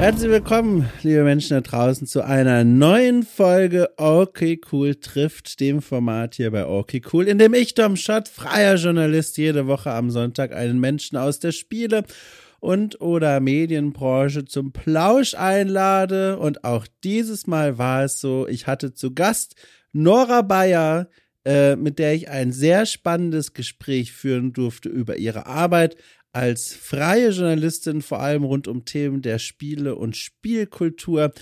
Herzlich willkommen, liebe Menschen da draußen, zu einer neuen Folge Okay Cool trifft, dem Format hier bei Okay Cool, in dem ich, Tom Schott, freier Journalist, jede Woche am Sonntag einen Menschen aus der Spiele- und oder Medienbranche zum Plausch einlade. Und auch dieses Mal war es so, ich hatte zu Gast Nora Bayer, äh, mit der ich ein sehr spannendes Gespräch führen durfte über ihre Arbeit als freie Journalistin, vor allem rund um Themen der Spiele und Spielkultur.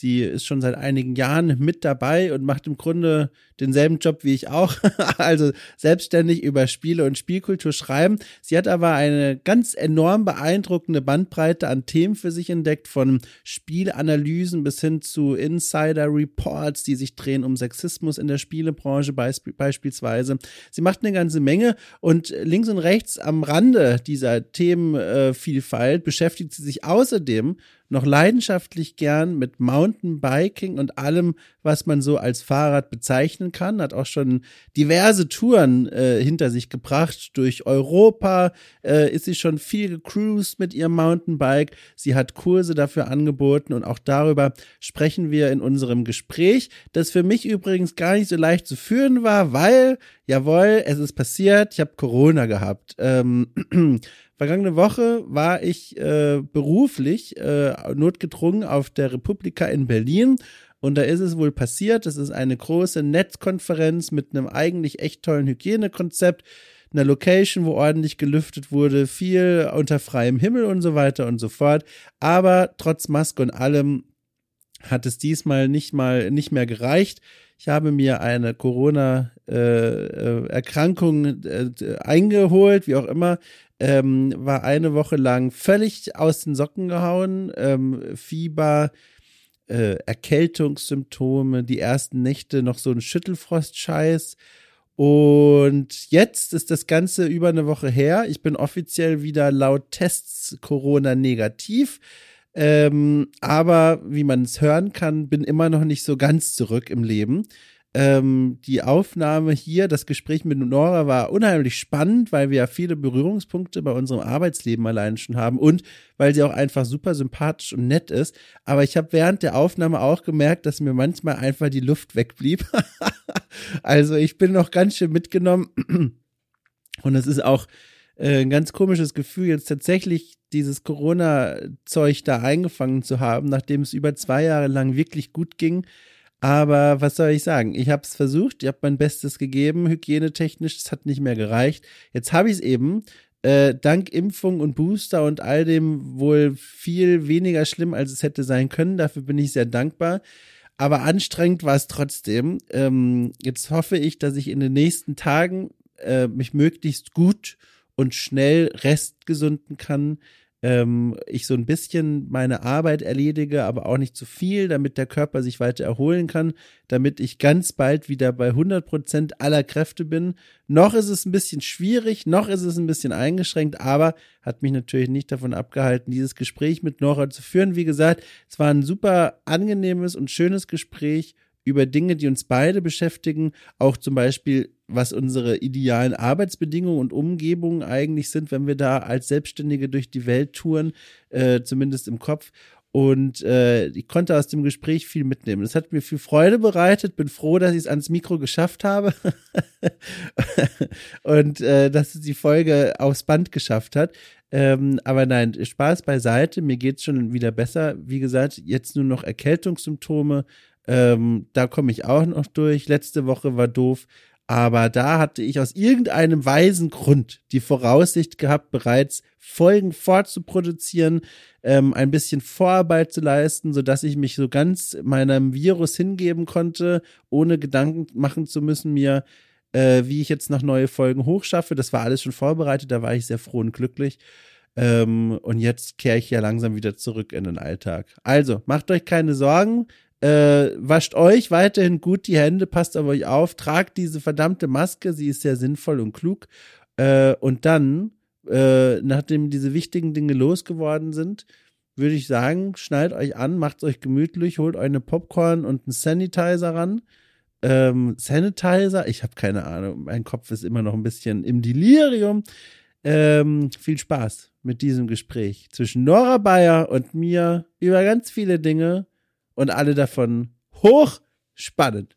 Sie ist schon seit einigen Jahren mit dabei und macht im Grunde denselben Job wie ich auch, also selbstständig über Spiele und Spielkultur schreiben. Sie hat aber eine ganz enorm beeindruckende Bandbreite an Themen für sich entdeckt, von Spielanalysen bis hin zu Insider-Reports, die sich drehen um Sexismus in der Spielebranche beisp beispielsweise. Sie macht eine ganze Menge und links und rechts am Rande dieser Themenvielfalt beschäftigt sie sich außerdem noch leidenschaftlich gern mit Mountainbiking und allem, was man so als Fahrrad bezeichnen kann. Hat auch schon diverse Touren äh, hinter sich gebracht. Durch Europa äh, ist sie schon viel gecruised mit ihrem Mountainbike. Sie hat Kurse dafür angeboten und auch darüber sprechen wir in unserem Gespräch, das für mich übrigens gar nicht so leicht zu führen war, weil, jawohl, es ist passiert, ich habe Corona gehabt. Ähm, Vergangene Woche war ich äh, beruflich äh, notgedrungen auf der Republika in Berlin und da ist es wohl passiert. Das ist eine große Netzkonferenz mit einem eigentlich echt tollen Hygienekonzept, einer Location, wo ordentlich gelüftet wurde, viel unter freiem Himmel und so weiter und so fort. Aber trotz Maske und allem hat es diesmal nicht mal nicht mehr gereicht. Ich habe mir eine Corona-Erkrankung äh, äh, eingeholt, wie auch immer, ähm, war eine Woche lang völlig aus den Socken gehauen, ähm, Fieber, äh, Erkältungssymptome, die ersten Nächte noch so ein Schüttelfrost-Scheiß. Und jetzt ist das Ganze über eine Woche her. Ich bin offiziell wieder laut Tests Corona negativ. Ähm, aber wie man es hören kann, bin immer noch nicht so ganz zurück im Leben. Ähm, die Aufnahme hier, das Gespräch mit Nora war unheimlich spannend, weil wir ja viele Berührungspunkte bei unserem Arbeitsleben allein schon haben und weil sie auch einfach super sympathisch und nett ist. Aber ich habe während der Aufnahme auch gemerkt, dass mir manchmal einfach die Luft wegblieb. also ich bin noch ganz schön mitgenommen und es ist auch äh, ein ganz komisches Gefühl, jetzt tatsächlich dieses Corona-Zeug da eingefangen zu haben, nachdem es über zwei Jahre lang wirklich gut ging aber was soll ich sagen? Ich habe es versucht, ich habe mein Bestes gegeben, hygienetechnisch, es hat nicht mehr gereicht. Jetzt habe ich es eben, äh, dank Impfung und Booster und all dem wohl viel weniger schlimm, als es hätte sein können. Dafür bin ich sehr dankbar. Aber anstrengend war es trotzdem. Ähm, jetzt hoffe ich, dass ich in den nächsten Tagen äh, mich möglichst gut und schnell restgesunden kann, ähm, ich so ein bisschen meine Arbeit erledige, aber auch nicht zu viel, damit der Körper sich weiter erholen kann, damit ich ganz bald wieder bei 100 Prozent aller Kräfte bin. Noch ist es ein bisschen schwierig, noch ist es ein bisschen eingeschränkt, aber hat mich natürlich nicht davon abgehalten, dieses Gespräch mit Nora zu führen. Wie gesagt, es war ein super angenehmes und schönes Gespräch über Dinge, die uns beide beschäftigen, auch zum Beispiel, was unsere idealen Arbeitsbedingungen und Umgebungen eigentlich sind, wenn wir da als Selbstständige durch die Welt touren, äh, zumindest im Kopf. Und äh, ich konnte aus dem Gespräch viel mitnehmen. Das hat mir viel Freude bereitet. Bin froh, dass ich es ans Mikro geschafft habe und äh, dass es die Folge aufs Band geschafft hat. Ähm, aber nein, Spaß beiseite. Mir geht es schon wieder besser. Wie gesagt, jetzt nur noch Erkältungssymptome, ähm, da komme ich auch noch durch. Letzte Woche war doof. Aber da hatte ich aus irgendeinem weisen Grund die Voraussicht gehabt, bereits Folgen fortzuproduzieren, ähm, ein bisschen Vorarbeit zu leisten, so dass ich mich so ganz meinem Virus hingeben konnte, ohne Gedanken machen zu müssen mir, äh, wie ich jetzt noch neue Folgen hochschaffe. Das war alles schon vorbereitet, da war ich sehr froh und glücklich. Ähm, und jetzt kehre ich ja langsam wieder zurück in den Alltag. Also, macht euch keine Sorgen. Äh, wascht euch weiterhin gut die Hände, passt auf euch auf, tragt diese verdammte Maske, sie ist sehr sinnvoll und klug. Äh, und dann, äh, nachdem diese wichtigen Dinge losgeworden sind, würde ich sagen, schnallt euch an, macht euch gemütlich, holt euch eine Popcorn und einen Sanitizer ran. Ähm, Sanitizer, ich habe keine Ahnung, mein Kopf ist immer noch ein bisschen im Delirium. ähm, viel Spaß mit diesem Gespräch zwischen Nora Bayer und mir über ganz viele Dinge und alle davon hochspannend.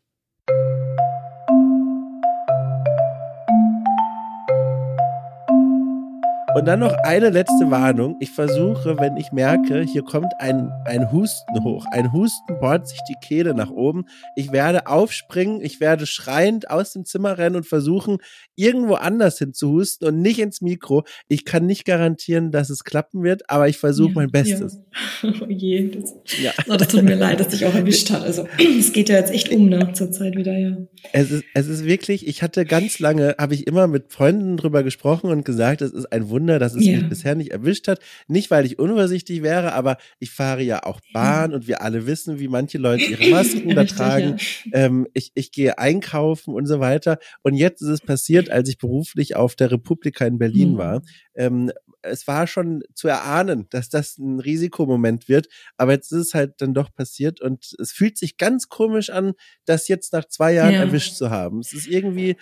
Und dann noch eine letzte Warnung. Ich versuche, wenn ich merke, hier kommt ein, ein Husten hoch. Ein Husten bohrt sich die Kehle nach oben. Ich werde aufspringen, ich werde schreiend aus dem Zimmer rennen und versuchen, irgendwo anders hin zu husten und nicht ins Mikro. Ich kann nicht garantieren, dass es klappen wird, aber ich versuche ja, mein Bestes. Ja. Oh je, das, ja. oh, das tut mir leid, dass dich auch erwischt hat. Also es geht ja jetzt echt um ne, zur Zeit wieder, ja. Es ist, es ist wirklich, ich hatte ganz lange, habe ich immer mit Freunden drüber gesprochen und gesagt, es ist ein Wunder, Wunder, dass es ja. mich bisher nicht erwischt hat. Nicht, weil ich unvorsichtig wäre, aber ich fahre ja auch Bahn und wir alle wissen, wie manche Leute ihre Masken da tragen. Ja. Ähm, ich, ich gehe einkaufen und so weiter. Und jetzt ist es passiert, als ich beruflich auf der Republika in Berlin mhm. war. Ähm, es war schon zu erahnen, dass das ein Risikomoment wird, aber jetzt ist es halt dann doch passiert und es fühlt sich ganz komisch an, das jetzt nach zwei Jahren ja. erwischt zu haben. Es ist irgendwie,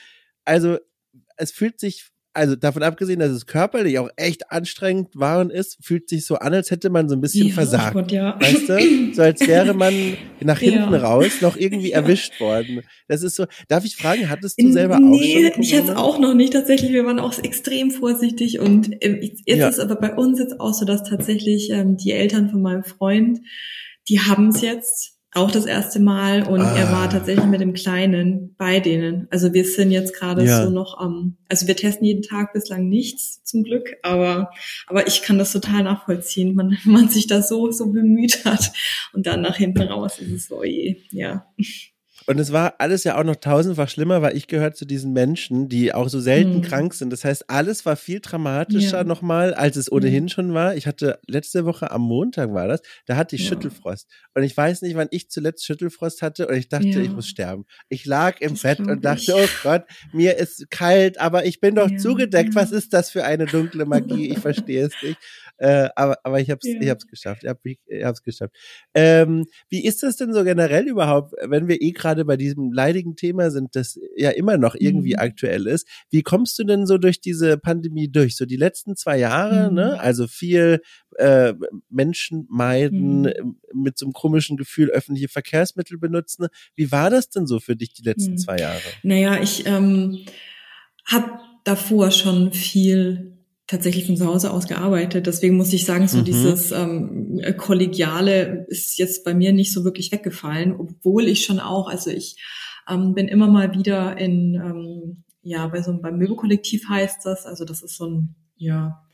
also es fühlt sich also davon abgesehen, dass es körperlich auch echt anstrengend war und ist, fühlt sich so an, als hätte man so ein bisschen ja, versagt. Gott, ja. Weißt du? So als wäre man nach hinten ja. raus noch irgendwie erwischt worden. Das ist so. Darf ich fragen, hattest du selber nee, auch schon? Ich hatte auch noch nicht tatsächlich. Wir waren auch extrem vorsichtig und ähm, jetzt ist aber bei uns jetzt auch so, dass tatsächlich ähm, die Eltern von meinem Freund, die haben es jetzt auch das erste Mal und ah. er war tatsächlich mit dem Kleinen bei denen. Also wir sind jetzt gerade ja. so noch am, um, also wir testen jeden Tag bislang nichts zum Glück, aber aber ich kann das total nachvollziehen, man man sich da so so bemüht hat und dann nach hinten raus ist es so, oh je, ja. Und es war alles ja auch noch tausendfach schlimmer, weil ich gehört zu diesen Menschen, die auch so selten mhm. krank sind. Das heißt, alles war viel dramatischer ja. nochmal, als es ohnehin mhm. schon war. Ich hatte letzte Woche am Montag war das, da hatte ich ja. Schüttelfrost. Und ich weiß nicht, wann ich zuletzt Schüttelfrost hatte und ich dachte, ja. ich muss sterben. Ich lag im das Bett und dachte, oh Gott, mir ist kalt, aber ich bin doch zugedeckt. Was ist das für eine dunkle Magie? Ich verstehe es nicht. Äh, aber, aber ich habe es ja. ich hab's geschafft. Ich habe ich hab's geschafft. Ähm, wie ist das denn so generell überhaupt, wenn wir eh gerade bei diesem leidigen Thema sind, das ja immer noch irgendwie mhm. aktuell ist? Wie kommst du denn so durch diese Pandemie durch? So die letzten zwei Jahre, ne? mhm. ne? Also viel äh, Menschen meiden, mhm. mit so einem komischen Gefühl öffentliche Verkehrsmittel benutzen. Wie war das denn so für dich die letzten mhm. zwei Jahre? Naja, ich ähm, habe davor schon viel tatsächlich von zu Hause aus gearbeitet. Deswegen muss ich sagen, so mhm. dieses ähm, Kollegiale ist jetzt bei mir nicht so wirklich weggefallen, obwohl ich schon auch, also ich ähm, bin immer mal wieder in, ähm, ja, bei so einem, beim Möbelkollektiv heißt das, also das ist so ein, ja,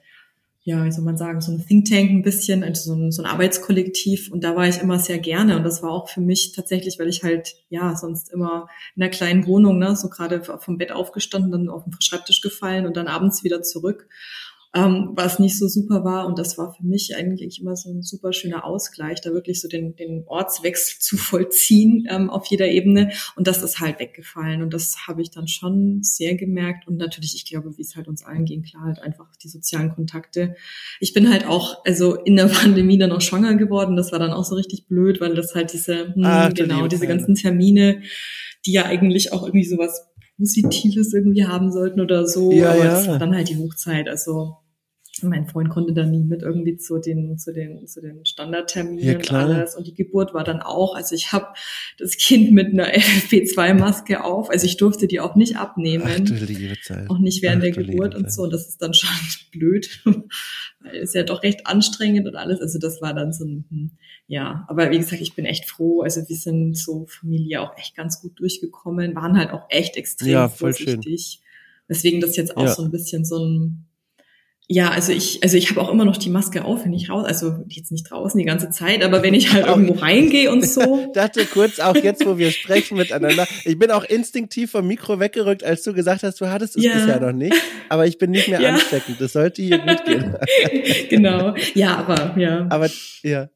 ja, wie soll man sagen, so ein Think Tank ein bisschen, also so ein, so ein Arbeitskollektiv. Und da war ich immer sehr gerne. Und das war auch für mich tatsächlich, weil ich halt, ja, sonst immer in einer kleinen Wohnung, ne, so gerade vom Bett aufgestanden, dann auf den Schreibtisch gefallen und dann abends wieder zurück ähm, was nicht so super war. Und das war für mich eigentlich immer so ein super schöner Ausgleich, da wirklich so den, den Ortswechsel zu vollziehen ähm, auf jeder Ebene. Und das ist halt weggefallen. Und das habe ich dann schon sehr gemerkt. Und natürlich, ich glaube, wie es halt uns allen ging, klar, halt einfach die sozialen Kontakte. Ich bin halt auch, also in der Pandemie dann auch schwanger geworden. Das war dann auch so richtig blöd, weil das halt diese, hm, Ach, genau, diese ganzen Termine, die ja eigentlich auch irgendwie sowas Positives irgendwie haben sollten oder so. Ja, aber ja. das war dann halt die Hochzeit. Also mein Freund konnte da nie mit irgendwie zu den zu den zu den Standardterminen ja, und alles. Und die Geburt war dann auch also ich habe das Kind mit einer FP2 Maske auf. Also ich durfte die auch nicht abnehmen. Ach, auch nicht während Ach, der Geburt und so. Und das ist dann schon blöd weil es ja doch recht anstrengend und alles. Also das war dann so ein hm, ja. Aber wie gesagt ich bin echt froh. Also wir sind so Familie auch echt ganz gut durchgekommen. Waren halt auch echt extrem ja, vorsichtig schön. Deswegen das jetzt auch ja. so ein bisschen so ein ja, also ich, also ich habe auch immer noch die Maske auf, wenn ich raus, also jetzt nicht draußen die ganze Zeit, aber wenn ich halt irgendwo reingehe und so. dachte kurz auch jetzt, wo wir sprechen miteinander. Ich bin auch instinktiv vom Mikro weggerückt, als du gesagt hast, du hattest es ja. bisher noch nicht, aber ich bin nicht mehr ja. ansteckend. Das sollte hier gut gehen. genau. Ja, aber ja. Aber ja.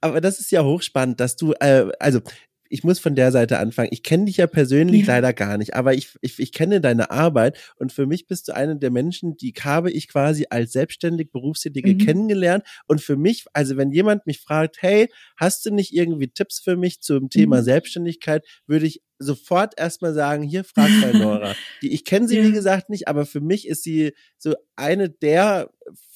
Aber das ist ja hochspannend, dass du, äh, also ich muss von der Seite anfangen. Ich kenne dich ja persönlich ja. leider gar nicht, aber ich, ich, ich kenne deine Arbeit und für mich bist du eine der Menschen, die habe ich quasi als selbstständig Berufstätige mhm. kennengelernt. Und für mich, also wenn jemand mich fragt, hey, hast du nicht irgendwie Tipps für mich zum Thema mhm. Selbstständigkeit, würde ich sofort erstmal sagen, hier frag bei Nora. Die, ich kenne sie, ja. wie gesagt, nicht, aber für mich ist sie so eine der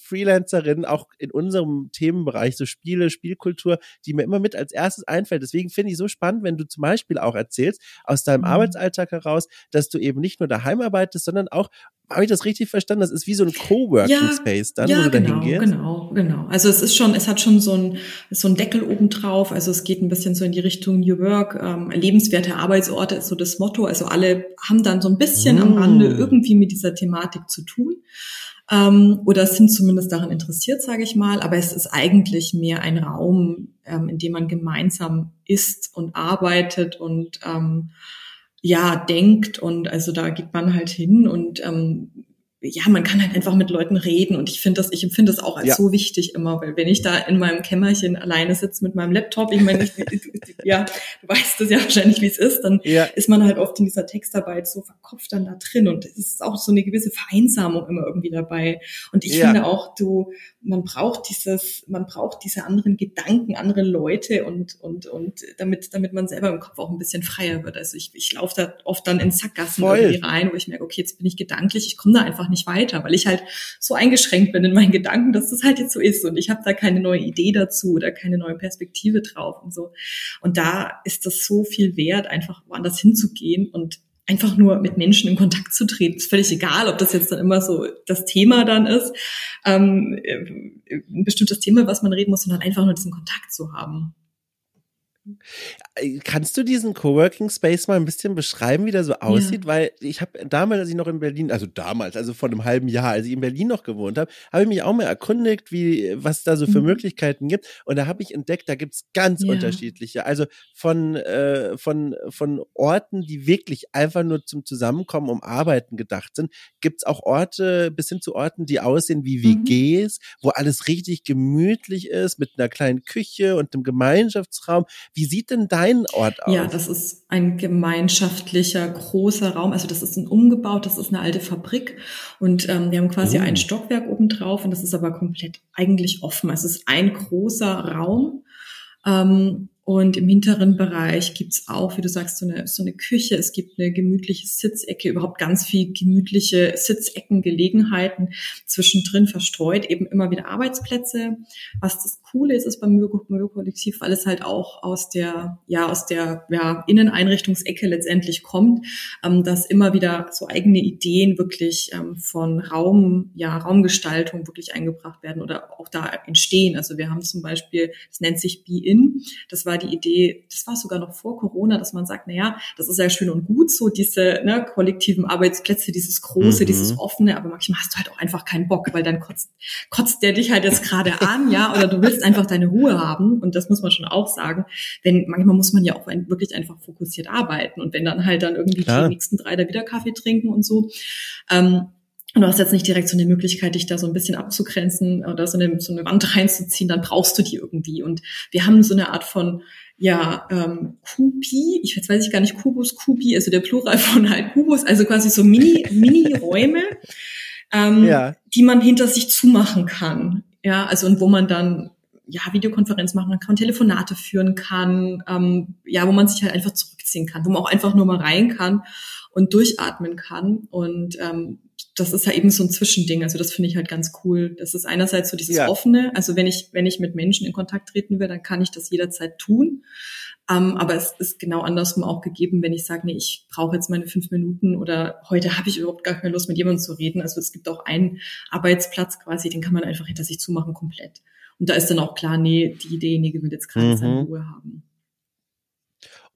Freelancerin auch in unserem Themenbereich, so Spiele, Spielkultur, die mir immer mit als erstes einfällt. Deswegen finde ich so spannend, wenn du zum Beispiel auch erzählst, aus deinem mhm. Arbeitsalltag heraus, dass du eben nicht nur daheim arbeitest, sondern auch habe ich das richtig verstanden? Das ist wie so ein Coworking ja, Space dann, ja, wo du genau, da hingehst? Genau, genau. Also es ist schon, es hat schon so ein, so ein Deckel oben drauf. Also es geht ein bisschen so in die Richtung New Work. Ähm, lebenswerte Arbeitsorte ist so das Motto. Also alle haben dann so ein bisschen mm. am Rande irgendwie mit dieser Thematik zu tun ähm, oder sind zumindest daran interessiert, sage ich mal. Aber es ist eigentlich mehr ein Raum, ähm, in dem man gemeinsam isst und arbeitet und ähm, ja denkt und also da geht man halt hin und ähm, ja, man kann halt einfach mit Leuten reden und ich finde das, ich empfinde das auch als ja. so wichtig immer, weil wenn ich da in meinem Kämmerchen alleine sitze mit meinem Laptop, ich meine, ja, du weißt das ja wahrscheinlich, wie es ist, dann ja. ist man halt oft in dieser Textarbeit so verkopft dann da drin und es ist auch so eine gewisse Vereinsamung immer irgendwie dabei. Und ich ja. finde auch, du, man braucht dieses, man braucht diese anderen Gedanken, andere Leute und, und, und damit, damit man selber im Kopf auch ein bisschen freier wird. Also ich, ich laufe da oft dann in Sackgassen Voll. irgendwie rein, wo ich merke, okay, jetzt bin ich gedanklich, ich komme da einfach nicht weiter, weil ich halt so eingeschränkt bin in meinen Gedanken, dass das halt jetzt so ist und ich habe da keine neue Idee dazu oder keine neue Perspektive drauf und so. Und da ist das so viel wert, einfach woanders hinzugehen und einfach nur mit Menschen in Kontakt zu treten. Ist völlig egal, ob das jetzt dann immer so das Thema dann ist, ähm, äh, ein bestimmtes Thema, was man reden muss, sondern einfach nur diesen Kontakt zu haben. Kannst du diesen Coworking Space mal ein bisschen beschreiben, wie der so aussieht? Ja. Weil ich habe damals, als ich noch in Berlin, also damals, also vor einem halben Jahr, als ich in Berlin noch gewohnt habe, habe ich mich auch mal erkundigt, wie was da so für mhm. Möglichkeiten gibt. Und da habe ich entdeckt, da gibt's ganz ja. unterschiedliche. Also von äh, von von Orten, die wirklich einfach nur zum Zusammenkommen um Arbeiten gedacht sind, gibt's auch Orte bis hin zu Orten, die aussehen wie WGs, mhm. wo alles richtig gemütlich ist mit einer kleinen Küche und einem Gemeinschaftsraum. Wie sieht denn dein Ort aus? Ja, das ist ein gemeinschaftlicher, großer Raum. Also das ist ein umgebaut, das ist eine alte Fabrik. Und ähm, wir haben quasi oh. ein Stockwerk oben drauf und das ist aber komplett eigentlich offen. Es ist ein großer Raum. Ähm, und im hinteren Bereich gibt's auch, wie du sagst, so eine, so eine Küche. Es gibt eine gemütliche Sitzecke, überhaupt ganz viel gemütliche Sitzeckengelegenheiten zwischendrin verstreut, eben immer wieder Arbeitsplätze. Was das Coole ist, ist beim Möbelkollektiv, weil es halt auch aus der, ja, aus der ja, Inneneinrichtungsecke letztendlich kommt, ähm, dass immer wieder so eigene Ideen wirklich ähm, von Raum, ja, Raumgestaltung wirklich eingebracht werden oder auch da entstehen. Also wir haben zum Beispiel, das nennt sich Be-In. Das war die Idee, das war sogar noch vor Corona, dass man sagt, na ja, das ist ja schön und gut, so diese ne, kollektiven Arbeitsplätze, dieses große, mhm. dieses offene, aber manchmal hast du halt auch einfach keinen Bock, weil dann kotzt, kotzt der dich halt jetzt gerade an, ja, oder du willst einfach deine Ruhe haben und das muss man schon auch sagen, denn manchmal muss man ja auch wirklich einfach fokussiert arbeiten und wenn dann halt dann irgendwie Klar. die nächsten drei da wieder Kaffee trinken und so, ähm, und du hast jetzt nicht direkt so eine Möglichkeit, dich da so ein bisschen abzugrenzen oder so eine, so eine Wand reinzuziehen, dann brauchst du die irgendwie. Und wir haben so eine Art von, ja, ähm, Kupi, ich jetzt weiß ich gar nicht, Kubus, Kupi, also der Plural von halt Kubus, also quasi so Mini, Mini-Räume, ähm, ja. die man hinter sich zumachen kann. Ja, also und wo man dann ja, Videokonferenz machen kann, Telefonate führen kann, ähm, ja, wo man sich halt einfach zurückziehen kann, wo man auch einfach nur mal rein kann und durchatmen kann. Und ähm, das ist ja eben so ein Zwischending. Also das finde ich halt ganz cool. Das ist einerseits so dieses ja. offene. Also wenn ich, wenn ich mit Menschen in Kontakt treten will, dann kann ich das jederzeit tun. Ähm, aber es ist genau andersrum auch gegeben, wenn ich sage, nee, ich brauche jetzt meine fünf Minuten oder heute habe ich überhaupt gar keine Lust, mit jemandem zu reden. Also es gibt auch einen Arbeitsplatz quasi, den kann man einfach hinter sich zumachen komplett. Und da ist dann auch klar, nee, diejenige will jetzt gerade mhm. seine Ruhe haben.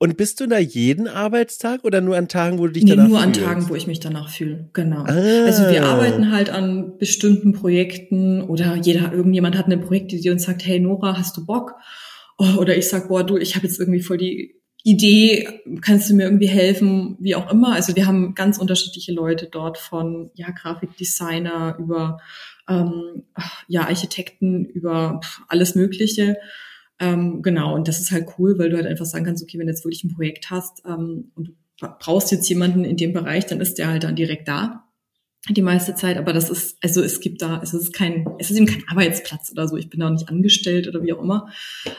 Und bist du da jeden Arbeitstag oder nur an Tagen, wo du dich nee, danach nur fühlst? an Tagen, wo ich mich danach fühle. Genau. Ah. Also wir arbeiten halt an bestimmten Projekten oder jeder, irgendjemand hat eine Projektidee und sagt, hey Nora, hast du Bock? Oh, oder ich sag, boah, du, ich habe jetzt irgendwie voll die Idee, kannst du mir irgendwie helfen, wie auch immer. Also wir haben ganz unterschiedliche Leute dort von ja Grafikdesigner über ähm, ja Architekten über alles Mögliche. Ähm, genau, und das ist halt cool, weil du halt einfach sagen kannst, okay, wenn du jetzt wirklich ein Projekt hast ähm, und du brauchst jetzt jemanden in dem Bereich, dann ist der halt dann direkt da. die meiste Zeit, aber das ist, also es gibt da, es ist kein, es ist eben kein Arbeitsplatz oder so, ich bin da nicht angestellt oder wie auch immer,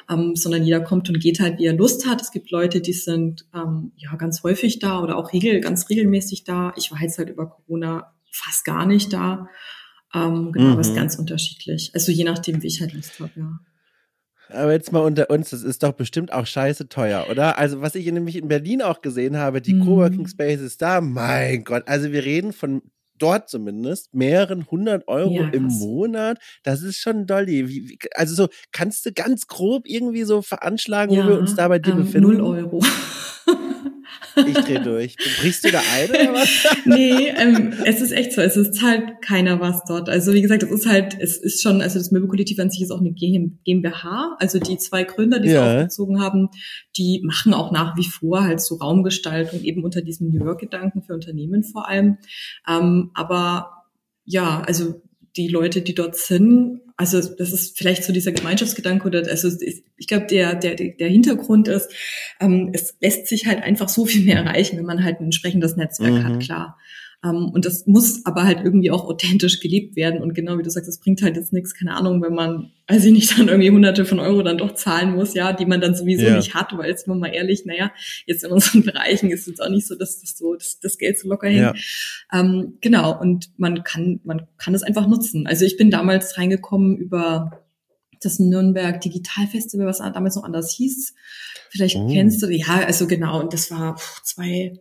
ähm, sondern jeder kommt und geht halt, wie er Lust hat. Es gibt Leute, die sind ähm, ja ganz häufig da oder auch regel, ganz regelmäßig da. Ich war jetzt halt über Corona fast gar nicht da. Ähm, genau, mhm. aber es ist ganz unterschiedlich. Also je nachdem, wie ich halt Lust habe, ja. Aber jetzt mal unter uns, das ist doch bestimmt auch scheiße teuer, oder? Also was ich nämlich in Berlin auch gesehen habe, die mhm. Coworking Spaces da, mein Gott, also wir reden von dort zumindest, mehreren hundert Euro ja, im Monat. Das ist schon dolly. Wie, wie, also so, kannst du ganz grob irgendwie so veranschlagen, ja, wo wir uns da bei dir ähm, befinden? Null Euro. Ich drehe durch. Brichst du da ein oder was? nee, ähm, es ist echt so. Es ist halt keiner was dort. Also wie gesagt, es ist halt, es ist schon, also das Möbelkollektiv an sich ist auch eine GmbH. Also die zwei Gründer, die ja. es aufgezogen haben, die machen auch nach wie vor halt so Raumgestaltung eben unter diesem New York-Gedanken für Unternehmen vor allem. Ähm, aber ja, also die Leute, die dort sind, also das ist vielleicht so dieser Gemeinschaftsgedanke oder also ich glaube der der der Hintergrund ist, ähm, es lässt sich halt einfach so viel mehr erreichen, wenn man halt ein entsprechendes Netzwerk mhm. hat, klar. Ähm, und das muss aber halt irgendwie auch authentisch gelebt werden. Und genau wie du sagst, es bringt halt jetzt nichts, keine Ahnung, wenn man, weiß ich nicht, dann irgendwie hunderte von Euro dann doch zahlen muss, ja, die man dann sowieso ja. nicht hat, weil jetzt mal mal ehrlich, naja, jetzt in unseren Bereichen ist es auch nicht so, dass das so, dass das Geld so locker hängt. Ja. Ähm, genau. Und man kann, man kann es einfach nutzen. Also ich bin damals reingekommen über das Nürnberg Digital Festival, was damals noch anders hieß. Vielleicht oh. kennst du, ja, also genau, und das war puh, zwei,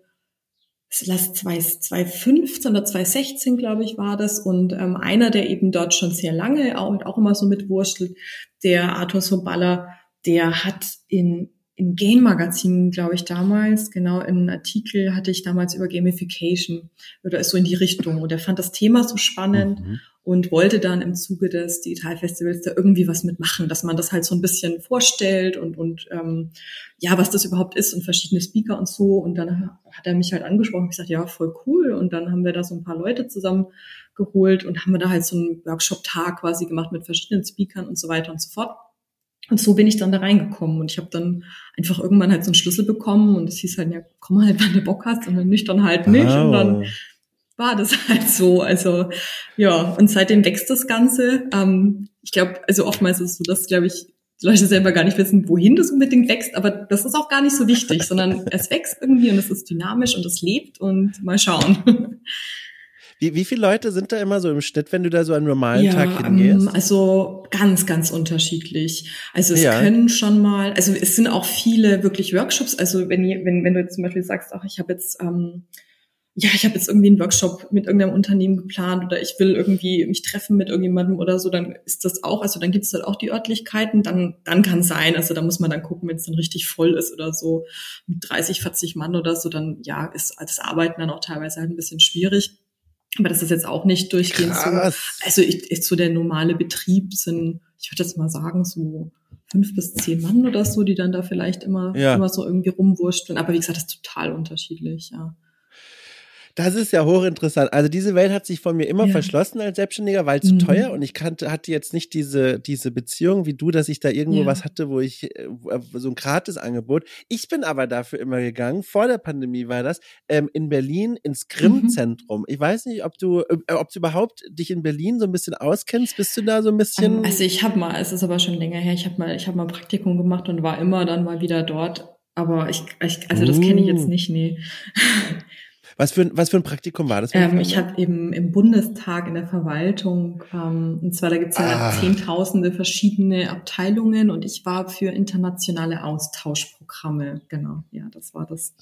lass 2015 oder 2016, glaube ich, war das. Und ähm, einer, der eben dort schon sehr lange auch, auch immer so mitwurschtelt, der Arthur Soballa, der hat in im Gain-Magazin, glaube ich, damals, genau, in Artikel hatte ich damals über Gamification oder so in die Richtung. Und er fand das Thema so spannend mhm. Und wollte dann im Zuge des Digitalfestivals da irgendwie was mitmachen, dass man das halt so ein bisschen vorstellt und, und ähm, ja, was das überhaupt ist und verschiedene Speaker und so. Und dann hat er mich halt angesprochen und gesagt, ja, voll cool. Und dann haben wir da so ein paar Leute zusammen geholt und haben wir da halt so einen Workshop-Tag quasi gemacht mit verschiedenen Speakern und so weiter und so fort. Und so bin ich dann da reingekommen und ich habe dann einfach irgendwann halt so einen Schlüssel bekommen und es hieß halt, ja, komm halt, wann du Bock hast und dann nüchtern halt nicht. Oh. Und dann war das halt so. Also ja, und seitdem wächst das Ganze. Ähm, ich glaube, also oftmals ist es so, dass, glaube ich, die Leute selber gar nicht wissen, wohin das unbedingt wächst, aber das ist auch gar nicht so wichtig, sondern es wächst irgendwie und es ist dynamisch und es lebt und mal schauen. Wie, wie viele Leute sind da immer so im Schnitt, wenn du da so einen normalen ja, Tag hingehst? Um, also ganz, ganz unterschiedlich. Also es ja. können schon mal, also es sind auch viele wirklich Workshops. Also wenn, wenn, wenn du jetzt zum Beispiel sagst, ach, ich habe jetzt ähm, ja, ich habe jetzt irgendwie einen Workshop mit irgendeinem Unternehmen geplant oder ich will irgendwie mich treffen mit irgendjemandem oder so, dann ist das auch, also dann gibt es halt auch die Örtlichkeiten, dann, dann kann sein, also da muss man dann gucken, wenn es dann richtig voll ist oder so, mit 30, 40 Mann oder so, dann ja, ist das Arbeiten dann auch teilweise halt ein bisschen schwierig. Aber das ist jetzt auch nicht durchgehend Krass. so. Also ich, ich, so der normale Betrieb sind, ich würde jetzt mal sagen, so fünf bis zehn Mann oder so, die dann da vielleicht immer, ja. immer so irgendwie rumwurschteln. Aber wie gesagt, das ist total unterschiedlich, ja. Das ist ja hochinteressant. Also diese Welt hat sich von mir immer ja. verschlossen als Selbstständiger, weil zu mhm. teuer und ich kannte, hatte jetzt nicht diese, diese Beziehung wie du, dass ich da irgendwo ja. was hatte, wo ich äh, so ein Gratisangebot. Ich bin aber dafür immer gegangen, vor der Pandemie war das, ähm, in Berlin ins Grimm-Zentrum. Mhm. Ich weiß nicht, ob du, äh, ob du überhaupt dich in Berlin so ein bisschen auskennst. Bist du da so ein bisschen? Um, also ich habe mal, es ist aber schon länger her, ich habe mal, ich habe mal Praktikum gemacht und war immer dann mal wieder dort. Aber ich, ich also das kenne ich jetzt uh. nicht, nee. Was für, was für ein Praktikum war das? Ähm, ich habe eben im Bundestag in der Verwaltung, ähm, und zwar da gibt es ja ah. zehntausende verschiedene Abteilungen und ich war für internationale Austauschprogramme. Genau, ja, das war das.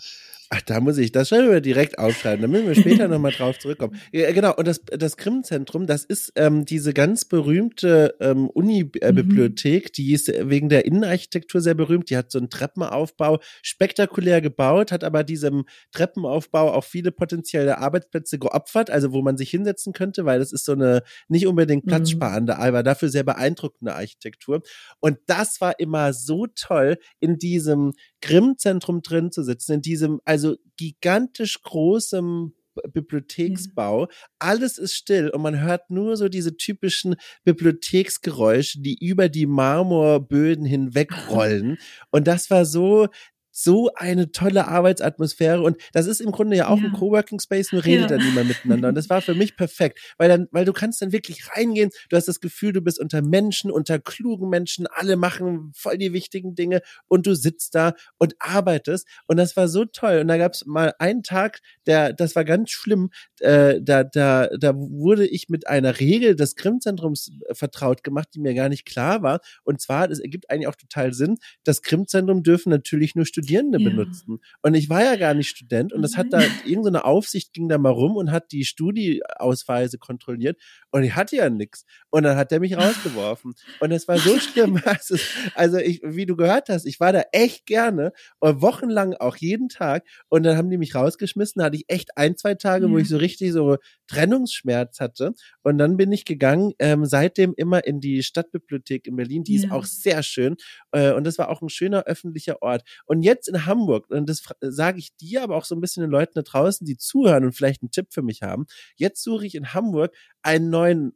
Ach, da muss ich, das schreiben wir direkt aufschreiben, da müssen wir später nochmal drauf zurückkommen. Ja, genau, und das, das Grimm-Zentrum, das ist ähm, diese ganz berühmte ähm, Uni-Bibliothek, mhm. die ist wegen der Innenarchitektur sehr berühmt, die hat so einen Treppenaufbau, spektakulär gebaut, hat aber diesem Treppenaufbau auch viele potenzielle Arbeitsplätze geopfert, also wo man sich hinsetzen könnte, weil das ist so eine nicht unbedingt mhm. platzsparende, mhm. aber dafür sehr beeindruckende Architektur. Und das war immer so toll, in diesem Grimm-Zentrum drin zu sitzen, in diesem also gigantisch großem Bibliotheksbau. Ja. Alles ist still und man hört nur so diese typischen Bibliotheksgeräusche, die über die Marmorböden hinwegrollen. und das war so so eine tolle Arbeitsatmosphäre und das ist im Grunde ja auch ja. ein Coworking Space, nur redet ja. dann niemand miteinander und das war für mich perfekt, weil dann, weil du kannst dann wirklich reingehen, du hast das Gefühl, du bist unter Menschen, unter klugen Menschen, alle machen voll die wichtigen Dinge und du sitzt da und arbeitest und das war so toll und da gab es mal einen Tag, der, das war ganz schlimm, äh, da, da, da wurde ich mit einer Regel des Krimzentrums vertraut gemacht, die mir gar nicht klar war und zwar, es ergibt eigentlich auch total Sinn, das Krimzentrum dürfen natürlich nur Studierende ja. benutzen. Und ich war ja gar nicht Student und das hat da irgendeine Aufsicht ging da mal rum und hat die Studieausweise kontrolliert und ich hatte ja nichts. Und dann hat der mich rausgeworfen. Und es war so schlimm. Also, also ich, wie du gehört hast, ich war da echt gerne und wochenlang auch jeden Tag. Und dann haben die mich rausgeschmissen. Da hatte ich echt ein, zwei Tage, ja. wo ich so richtig so Trennungsschmerz hatte. Und dann bin ich gegangen, ähm, seitdem immer in die Stadtbibliothek in Berlin. Die ja. ist auch sehr schön. Äh, und das war auch ein schöner öffentlicher Ort. Und jetzt in Hamburg, und das sage ich dir, aber auch so ein bisschen den Leuten da draußen, die zuhören und vielleicht einen Tipp für mich haben. Jetzt suche ich in Hamburg einen neuen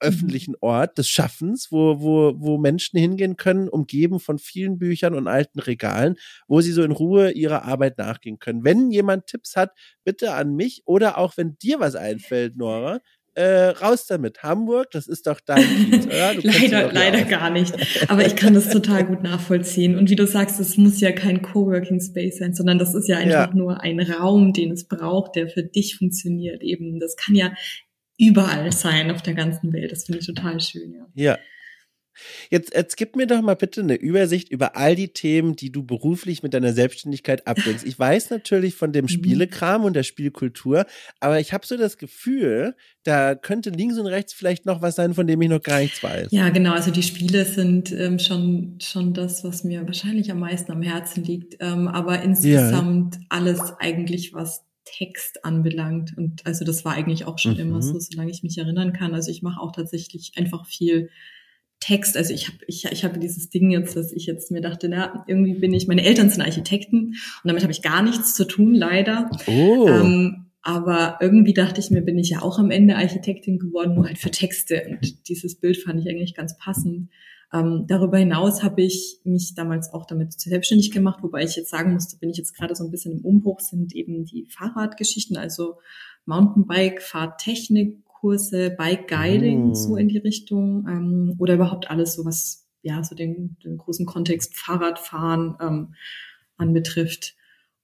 öffentlichen mhm. Ort des Schaffens, wo, wo, wo Menschen hingehen können, umgeben von vielen Büchern und alten Regalen, wo sie so in Ruhe ihrer Arbeit nachgehen können. Wenn jemand Tipps hat, bitte an mich oder auch wenn dir was einfällt, Nora, äh, raus damit. Hamburg, das ist doch dein Kiez, oder? leider, leider gar nicht. Aber ich kann das total gut nachvollziehen. Und wie du sagst, es muss ja kein Coworking Space sein, sondern das ist ja einfach ja. nur ein Raum, den es braucht, der für dich funktioniert. Eben, das kann ja überall sein auf der ganzen Welt. Das finde ich total schön, ja. Ja, Jetzt, jetzt gib mir doch mal bitte eine Übersicht über all die Themen, die du beruflich mit deiner Selbstständigkeit abbringst. Ich weiß natürlich von dem mhm. Spielekram und der Spielkultur, aber ich habe so das Gefühl, da könnte links und rechts vielleicht noch was sein, von dem ich noch gar nichts weiß. Ja, genau. Also die Spiele sind ähm, schon, schon das, was mir wahrscheinlich am meisten am Herzen liegt. Ähm, aber insgesamt ja. alles eigentlich, was Text anbelangt. Und also das war eigentlich auch schon mhm. immer so, solange ich mich erinnern kann. Also ich mache auch tatsächlich einfach viel Text, also ich habe ich, ich habe dieses Ding jetzt, dass ich jetzt mir dachte, na, irgendwie bin ich, meine Eltern sind Architekten und damit habe ich gar nichts zu tun, leider. Oh. Ähm, aber irgendwie dachte ich mir, bin ich ja auch am Ende Architektin geworden, nur halt für Texte. Und dieses Bild fand ich eigentlich ganz passend. Ähm, darüber hinaus habe ich mich damals auch damit selbstständig gemacht, wobei ich jetzt sagen musste, bin ich jetzt gerade so ein bisschen im Umbruch, sind eben die Fahrradgeschichten, also Mountainbike, Fahrtechnik, Kurse, Bike Guiding, oh. so in die Richtung, ähm, oder überhaupt alles so was, ja, so den, den großen Kontext Fahrradfahren ähm, anbetrifft.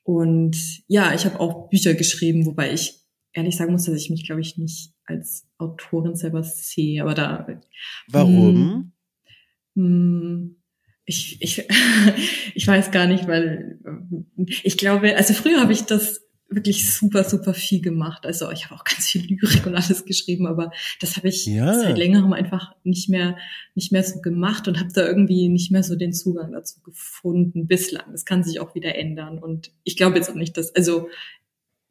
Und ja, ich habe auch Bücher geschrieben, wobei ich ehrlich sagen muss, dass ich mich, glaube ich, nicht als Autorin selber sehe. Aber da. Warum? Mh, hm, mh, ich, ich, ich weiß gar nicht, weil ich glaube, also früher habe ich das wirklich super, super viel gemacht. Also ich habe auch ganz viel Lyrik und alles geschrieben, aber das habe ich ja. seit längerem einfach nicht mehr, nicht mehr so gemacht und habe da irgendwie nicht mehr so den Zugang dazu gefunden bislang. Das kann sich auch wieder ändern. Und ich glaube jetzt auch nicht, dass, also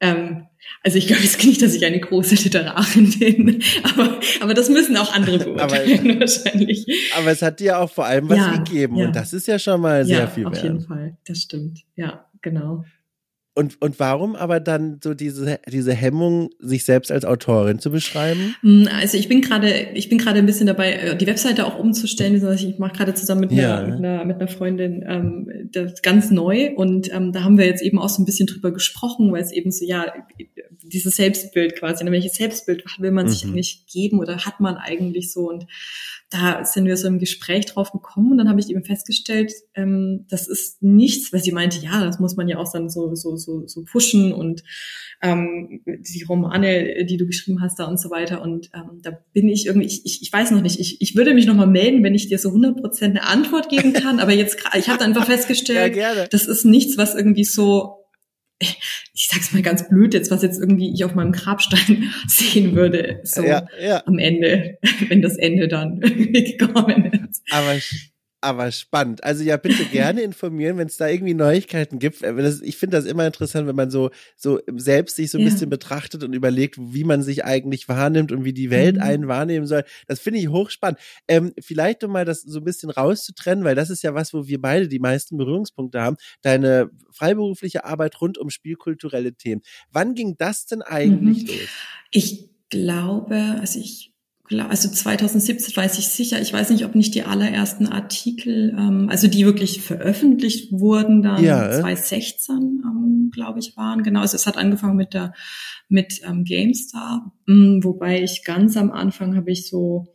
ähm, also ich glaube jetzt nicht, dass ich eine große Literarin bin, aber, aber das müssen auch andere beurteilen aber, wahrscheinlich. Aber es hat dir auch vor allem was ja, gegeben ja. und das ist ja schon mal sehr viel wert. Auf jeden Fall, das stimmt. Ja, genau. Und, und warum aber dann so diese, diese Hemmung, sich selbst als Autorin zu beschreiben? Hm, also ich bin gerade, ich bin gerade ein bisschen dabei, äh, die Webseite auch umzustellen. Ich mache gerade zusammen mit, ja. einer, mit, einer, mit einer Freundin ähm, das ganz neu und ähm, da haben wir jetzt eben auch so ein bisschen drüber gesprochen, weil es eben so, ja, dieses Selbstbild quasi, ne, welches Selbstbild will man sich mhm. eigentlich geben oder hat man eigentlich so? Und da sind wir so im Gespräch drauf gekommen und dann habe ich eben festgestellt, ähm, das ist nichts, weil sie meinte, ja, das muss man ja auch dann so so so, so pushen und ähm, die Romane, die du geschrieben hast da und so weiter. Und ähm, da bin ich irgendwie, ich, ich, ich weiß noch nicht, ich, ich würde mich noch mal melden, wenn ich dir so 100% eine Antwort geben kann, aber jetzt, ich habe einfach festgestellt, ja, das ist nichts, was irgendwie so ich sag's mal ganz blöd jetzt, was jetzt irgendwie ich auf meinem Grabstein sehen würde, so ja, ja. am Ende, wenn das Ende dann gekommen ist. Aber ich, aber spannend. Also ja, bitte gerne informieren, wenn es da irgendwie Neuigkeiten gibt. Äh, ich finde das immer interessant, wenn man so, so selbst sich so ein ja. bisschen betrachtet und überlegt, wie man sich eigentlich wahrnimmt und wie die Welt mhm. einen wahrnehmen soll. Das finde ich hochspannend. Ähm, vielleicht um mal das so ein bisschen rauszutrennen, weil das ist ja was, wo wir beide die meisten Berührungspunkte haben. Deine freiberufliche Arbeit rund um spielkulturelle Themen. Wann ging das denn eigentlich mhm. los? Ich glaube, also ich also 2017 weiß ich sicher, ich weiß nicht, ob nicht die allerersten Artikel, ähm, also die wirklich veröffentlicht wurden, dann ja, 2016, ähm, glaube ich, waren. Genau, also es hat angefangen mit der mit ähm, GameStar, mh, mm, wobei ich ganz am Anfang habe ich so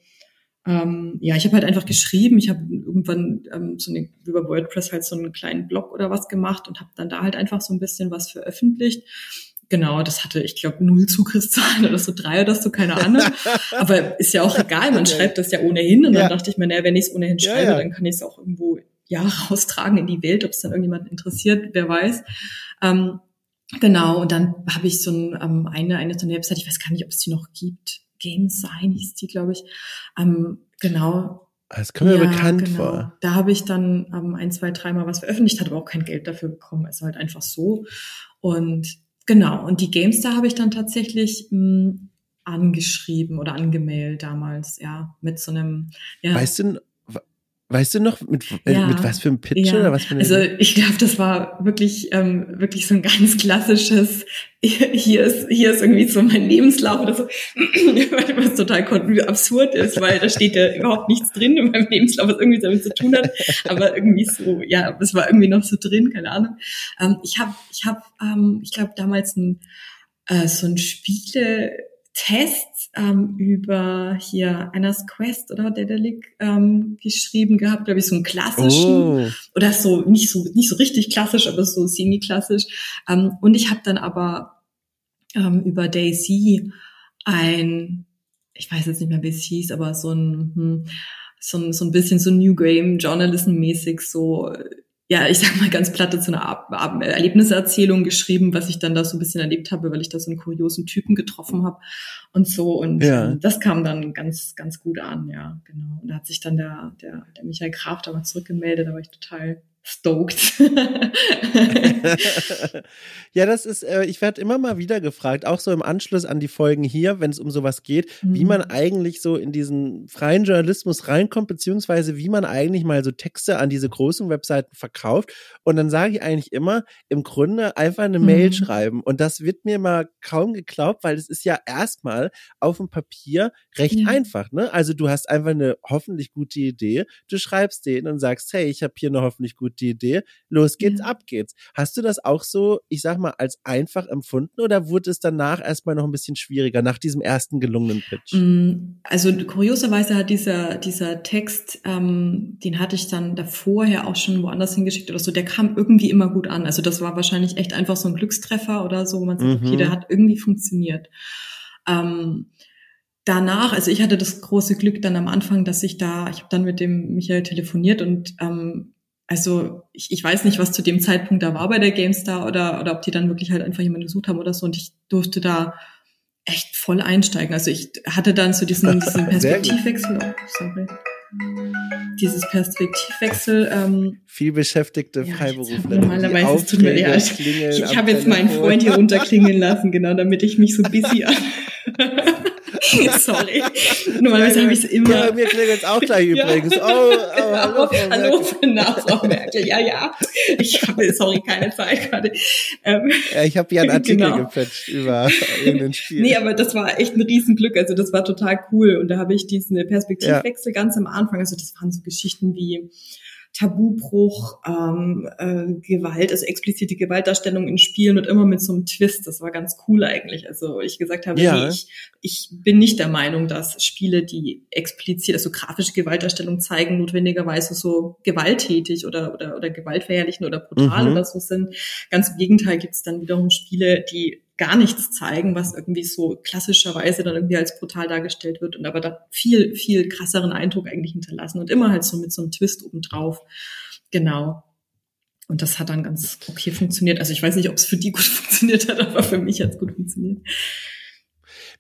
ähm, ja, ich habe halt einfach geschrieben. Ich habe irgendwann ähm, so eine, über WordPress halt so einen kleinen Blog oder was gemacht und habe dann da halt einfach so ein bisschen was veröffentlicht. Genau, das hatte, ich glaube, null Zugriffszahlen oder so drei oder so, keine Ahnung. Aber ist ja auch egal, man schreibt das ja ohnehin. Und dann dachte ich mir, naja, wenn ich es ohnehin schreibe, ja, ja. dann kann ich es auch irgendwo ja raustragen in die Welt, ob es dann irgendjemand interessiert, wer weiß. Ähm, genau, und dann habe ich so ein, ähm, eine, eine so eine Website, ich weiß gar nicht, ob es die noch gibt. Game Sign hieß die, glaube ich. Ähm, genau, das kommt mir ja, bekannt genau. vor. Da habe ich dann ähm, ein, zwei, dreimal was veröffentlicht, hatte aber auch kein Geld dafür bekommen. Es war halt einfach so. Und Genau, und die GameStar habe ich dann tatsächlich mh, hm, angeschrieben oder angemeldet damals, ja, mit so einem. Ja. Weißt du, Weißt du noch, mit, äh, ja, mit was für einem Pitch ja. oder was für eine Also ich glaube, das war wirklich, ähm, wirklich so ein ganz klassisches, hier ist, hier ist irgendwie so mein Lebenslauf oder so, was total absurd ist, weil da steht ja überhaupt nichts drin in meinem Lebenslauf, was irgendwie damit zu tun hat. Aber irgendwie so, ja, das war irgendwie noch so drin, keine Ahnung. Ähm, ich habe, ich habe, ähm, ich glaube, damals ein, äh, so ein Spiele, Tests ähm, über hier Anna's Quest oder Dedelic ähm, geschrieben gehabt, glaube ich, so einen klassischen oh. oder so nicht so nicht so richtig klassisch, aber so semi-klassisch. Ähm, und ich habe dann aber ähm, über Daisy ein, ich weiß jetzt nicht mehr, wie es hieß, aber so ein hm, so ein, so ein bisschen so New Game Journalism mäßig so ja, ich sag mal ganz platte, so eine Ab Ab Erlebniserzählung geschrieben, was ich dann da so ein bisschen erlebt habe, weil ich da so einen kuriosen Typen getroffen habe und so. Und ja. ähm, das kam dann ganz, ganz gut an, ja, genau. Und da hat sich dann der, der, der Michael Graf da mal zurückgemeldet, da war ich total stoked. ja, das ist, äh, ich werde immer mal wieder gefragt, auch so im Anschluss an die Folgen hier, wenn es um sowas geht, mhm. wie man eigentlich so in diesen freien Journalismus reinkommt, beziehungsweise wie man eigentlich mal so Texte an diese großen Webseiten verkauft. Und dann sage ich eigentlich immer, im Grunde einfach eine mhm. Mail schreiben. Und das wird mir mal kaum geglaubt, weil es ist ja erstmal auf dem Papier recht ja. einfach. Ne? Also du hast einfach eine hoffentlich gute Idee, du schreibst den und sagst, hey, ich habe hier eine hoffentlich gute die Idee. Los geht's, ja. ab geht's. Hast du das auch so, ich sag mal, als einfach empfunden oder wurde es danach erstmal noch ein bisschen schwieriger, nach diesem ersten gelungenen Pitch? Mm, also kurioserweise hat dieser, dieser Text, ähm, den hatte ich dann davorher auch schon woanders hingeschickt oder so, der kam irgendwie immer gut an. Also das war wahrscheinlich echt einfach so ein Glückstreffer oder so, wo man sagt, mhm. okay, der hat irgendwie funktioniert. Ähm, danach, also ich hatte das große Glück dann am Anfang, dass ich da, ich habe dann mit dem Michael telefoniert und ähm, also ich, ich weiß nicht, was zu dem Zeitpunkt da war bei der GameStar oder, oder ob die dann wirklich halt einfach jemanden gesucht haben oder so. Und ich durfte da echt voll einsteigen. Also ich hatte dann so diesen, diesen Perspektivwechsel. Oh, sorry. Dieses Perspektivwechsel. Ähm, Viel beschäftigte ja, Freiberufler. Normalerweise tut mir leid. Ich, ich habe jetzt meinen Freund hier runterklingeln lassen, genau, damit ich mich so busy Sorry. Normalerweise habe ich es immer. Ja, mir klingelt jetzt auch gleich übrigens. Oh, oh, hallo, Frau hallo, Frau, Frau Merkel. Ja, ja. Ich habe, sorry, keine Zeit gerade. Ähm, ja, ich habe hier einen Artikel genau. gepatcht über irgendein Spiel. Nee, aber das war echt ein Riesenglück. Also das war total cool. Und da habe ich diesen Perspektivwechsel ja. ganz am Anfang. Also das waren so Geschichten wie, Tabubruch, ähm, äh, Gewalt, also explizite Gewaltdarstellung in Spielen und immer mit so einem Twist. Das war ganz cool eigentlich. Also ich gesagt habe, ja. nee, ich, ich bin nicht der Meinung, dass Spiele, die explizit, also grafische Gewaltdarstellung zeigen, notwendigerweise so gewalttätig oder, oder, oder gewaltverherrlichen oder brutal mhm. oder so sind. Ganz im Gegenteil gibt es dann wiederum Spiele, die gar nichts zeigen, was irgendwie so klassischerweise dann irgendwie als brutal dargestellt wird und aber da viel, viel krasseren Eindruck eigentlich hinterlassen und immer halt so mit so einem Twist obendrauf. Genau. Und das hat dann ganz okay funktioniert. Also ich weiß nicht, ob es für die gut funktioniert hat, aber für mich hat es gut funktioniert.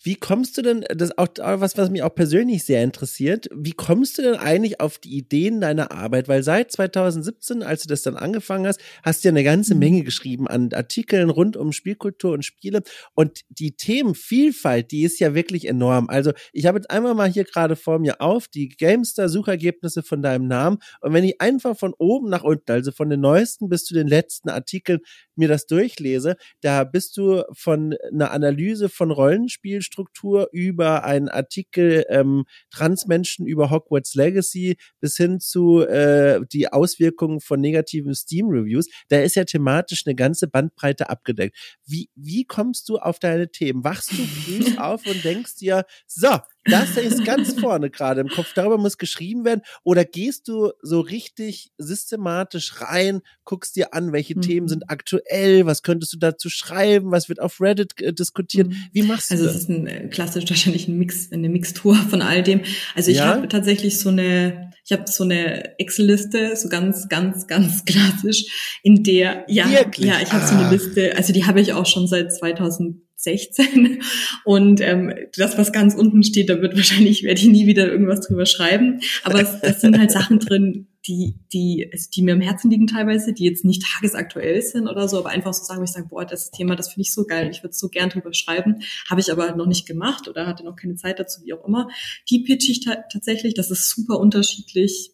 Wie kommst du denn, das ist auch was, was mich auch persönlich sehr interessiert, wie kommst du denn eigentlich auf die Ideen deiner Arbeit? Weil seit 2017, als du das dann angefangen hast, hast du ja eine ganze mhm. Menge geschrieben an Artikeln rund um Spielkultur und Spiele. Und die Themenvielfalt, die ist ja wirklich enorm. Also ich habe jetzt einmal mal hier gerade vor mir auf die Gamestar-Suchergebnisse von deinem Namen. Und wenn ich einfach von oben nach unten, also von den neuesten bis zu den letzten Artikeln, mir das durchlese, da bist du von einer Analyse von Rollenspielstruktur über einen Artikel ähm, Transmenschen über Hogwarts Legacy bis hin zu äh, die Auswirkungen von negativen Steam-Reviews. Da ist ja thematisch eine ganze Bandbreite abgedeckt. Wie, wie kommst du auf deine Themen? Wachst du früh auf und denkst dir, so, das ist ganz vorne gerade im Kopf, darüber muss geschrieben werden. Oder gehst du so richtig systematisch rein, guckst dir an, welche mhm. Themen sind aktuell, was könntest du dazu schreiben, was wird auf Reddit äh, diskutiert? Mhm. Wie machst also du das? Also es ist ein äh, klassisch wahrscheinlich ein Mix, eine Mixtur von all dem. Also ich ja? habe tatsächlich so eine, ich habe so eine Excel-Liste, so ganz, ganz, ganz klassisch, in der, ja, Wirklich? ja, ich habe so eine ah. Liste, also die habe ich auch schon seit 2000 16. Und ähm, das, was ganz unten steht, da wird wahrscheinlich, werde ich nie wieder irgendwas drüber schreiben. Aber es, es sind halt Sachen drin, die, die, also die mir am Herzen liegen teilweise, die jetzt nicht tagesaktuell sind oder so, aber einfach so sagen, wo ich sage, boah, das Thema, das finde ich so geil, ich würde so gern drüber schreiben, habe ich aber halt noch nicht gemacht oder hatte noch keine Zeit dazu, wie auch immer. Die pitch ich ta tatsächlich, das ist super unterschiedlich,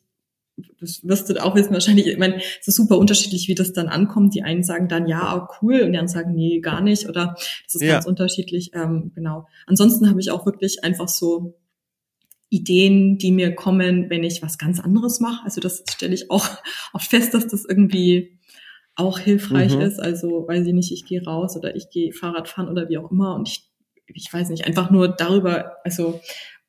das wirst du auch wissen wahrscheinlich, ich meine, es ist super unterschiedlich, wie das dann ankommt. Die einen sagen dann, ja, cool, und die anderen sagen, nee, gar nicht, oder das ist ja. ganz unterschiedlich, ähm, genau. Ansonsten habe ich auch wirklich einfach so Ideen, die mir kommen, wenn ich was ganz anderes mache. Also das stelle ich auch oft fest, dass das irgendwie auch hilfreich mhm. ist. Also weiß ich nicht, ich gehe raus oder ich gehe Fahrrad fahren oder wie auch immer und ich, ich weiß nicht, einfach nur darüber, also,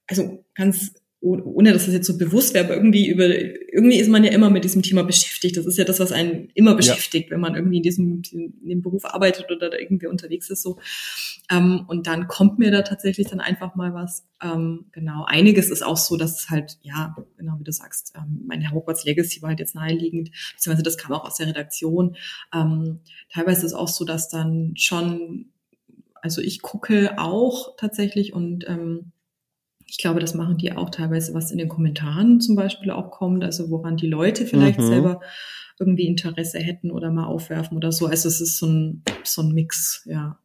also ganz ohne dass das jetzt so bewusst wäre, aber irgendwie über, irgendwie ist man ja immer mit diesem Thema beschäftigt. Das ist ja das, was einen immer beschäftigt, ja. wenn man irgendwie in diesem, in dem Beruf arbeitet oder da irgendwie unterwegs ist, so. Ähm, und dann kommt mir da tatsächlich dann einfach mal was. Ähm, genau. Einiges ist auch so, dass es halt, ja, genau wie du sagst, ähm, meine Hogwarts Legacy war halt jetzt naheliegend, beziehungsweise das kam auch aus der Redaktion. Ähm, teilweise ist es auch so, dass dann schon, also ich gucke auch tatsächlich und, ähm, ich glaube, das machen die auch teilweise, was in den Kommentaren zum Beispiel auch kommt, also woran die Leute vielleicht mhm. selber irgendwie Interesse hätten oder mal aufwerfen oder so. Also es ist so ein, so ein Mix, ja.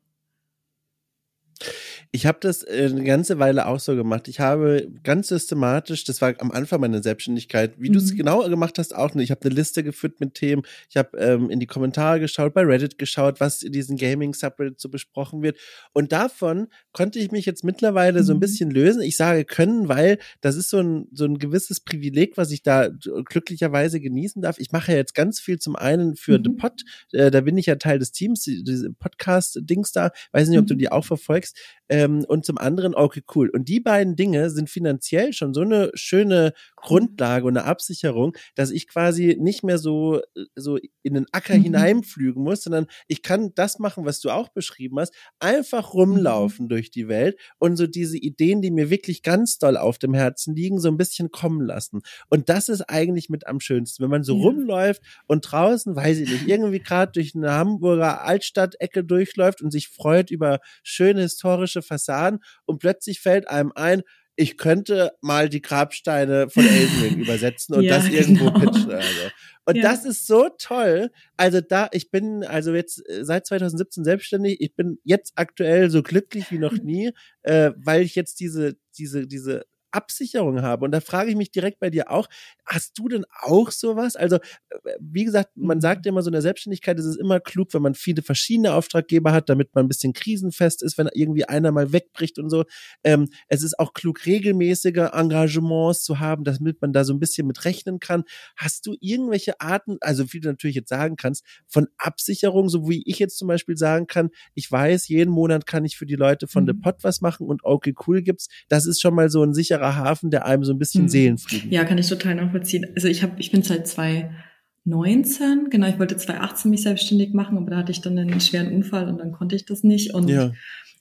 Ich habe das äh, eine ganze Weile auch so gemacht. Ich habe ganz systematisch, das war am Anfang meiner Selbstständigkeit, wie mhm. du es genau gemacht hast, auch. Ich habe eine Liste geführt mit Themen. Ich habe ähm, in die Kommentare geschaut, bei Reddit geschaut, was in diesen Gaming-Subreddit so besprochen wird. Und davon konnte ich mich jetzt mittlerweile mhm. so ein mhm. bisschen lösen. Ich sage können, weil das ist so ein, so ein gewisses Privileg, was ich da glücklicherweise genießen darf. Ich mache ja jetzt ganz viel zum einen für mhm. The Pod. Äh, da bin ich ja Teil des Teams, diese Podcast-Dings da. Weiß nicht, ob du mhm. die auch verfolgst. Ähm, und zum anderen, okay, cool. Und die beiden Dinge sind finanziell schon so eine schöne Grundlage und eine Absicherung, dass ich quasi nicht mehr so, so in den Acker mhm. hineinflügen muss, sondern ich kann das machen, was du auch beschrieben hast, einfach rumlaufen mhm. durch die Welt und so diese Ideen, die mir wirklich ganz doll auf dem Herzen liegen, so ein bisschen kommen lassen. Und das ist eigentlich mit am schönsten, wenn man so ja. rumläuft und draußen, weiß ich nicht, irgendwie gerade durch eine Hamburger Altstadt-Ecke durchläuft und sich freut über schöne historische Fassaden und plötzlich fällt einem ein, ich könnte mal die Grabsteine von Elden Ring übersetzen und ja, das irgendwo genau. pitchen. Also. Und ja. das ist so toll. Also da, ich bin also jetzt äh, seit 2017 selbstständig. Ich bin jetzt aktuell so glücklich wie noch nie, äh, weil ich jetzt diese, diese, diese Absicherung habe. Und da frage ich mich direkt bei dir auch, hast du denn auch sowas? Also, äh, wie gesagt, man sagt ja immer so in der Selbstständigkeit ist es immer klug, wenn man viele verschiedene Auftraggeber hat, damit man ein bisschen krisenfest ist, wenn irgendwie einer mal wegbricht und so. Ähm, es ist auch klug, regelmäßige Engagements zu haben, damit man da so ein bisschen mit rechnen kann. Hast du irgendwelche Arten, also wie du natürlich jetzt sagen kannst, von Absicherung, so wie ich jetzt zum Beispiel sagen kann, ich weiß, jeden Monat kann ich für die Leute von mhm. The Pot was machen und okay, cool gibt's. Das ist schon mal so ein sicherer sicherer Hafen, der einem so ein bisschen mhm. Seelenfrieden. Ja, kann ich total nachvollziehen. Also ich habe, ich bin seit 2019, genau, ich wollte 2018 mich selbstständig machen, aber da hatte ich dann einen schweren Unfall und dann konnte ich das nicht. Und ja.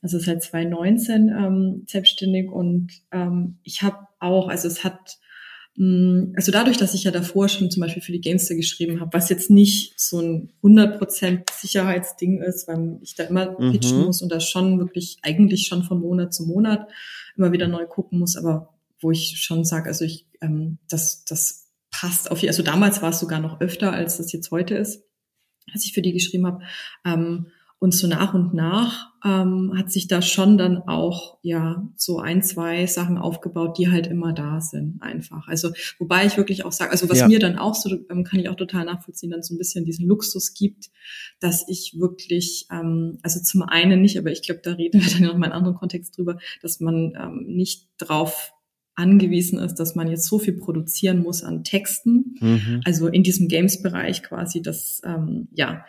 also seit 2019 ähm, selbstständig und ähm, ich habe auch, also es hat also dadurch, dass ich ja davor schon zum Beispiel für die Gamester geschrieben habe, was jetzt nicht so ein 100% Sicherheitsding ist, weil ich da immer mhm. pitchen muss und das schon wirklich eigentlich schon von Monat zu Monat immer wieder neu gucken muss, aber wo ich schon sage, also ich, ähm, das, das passt auf, also damals war es sogar noch öfter, als das jetzt heute ist, als ich für die geschrieben habe. Ähm, Und so nach und nach ähm, hat sich da schon dann auch ja so ein, zwei Sachen aufgebaut, die halt immer da sind, einfach. Also wobei ich wirklich auch sage, also was ja. mir dann auch so, ähm, kann ich auch total nachvollziehen, dann so ein bisschen diesen Luxus gibt, dass ich wirklich, ähm, also zum einen nicht, aber ich glaube, da reden wir dann noch mal in einem anderen Kontext drüber, dass man ähm, nicht drauf angewiesen ist, dass man jetzt so viel produzieren muss an Texten. Mhm. Also in diesem Games-Bereich quasi, dass ähm, ja,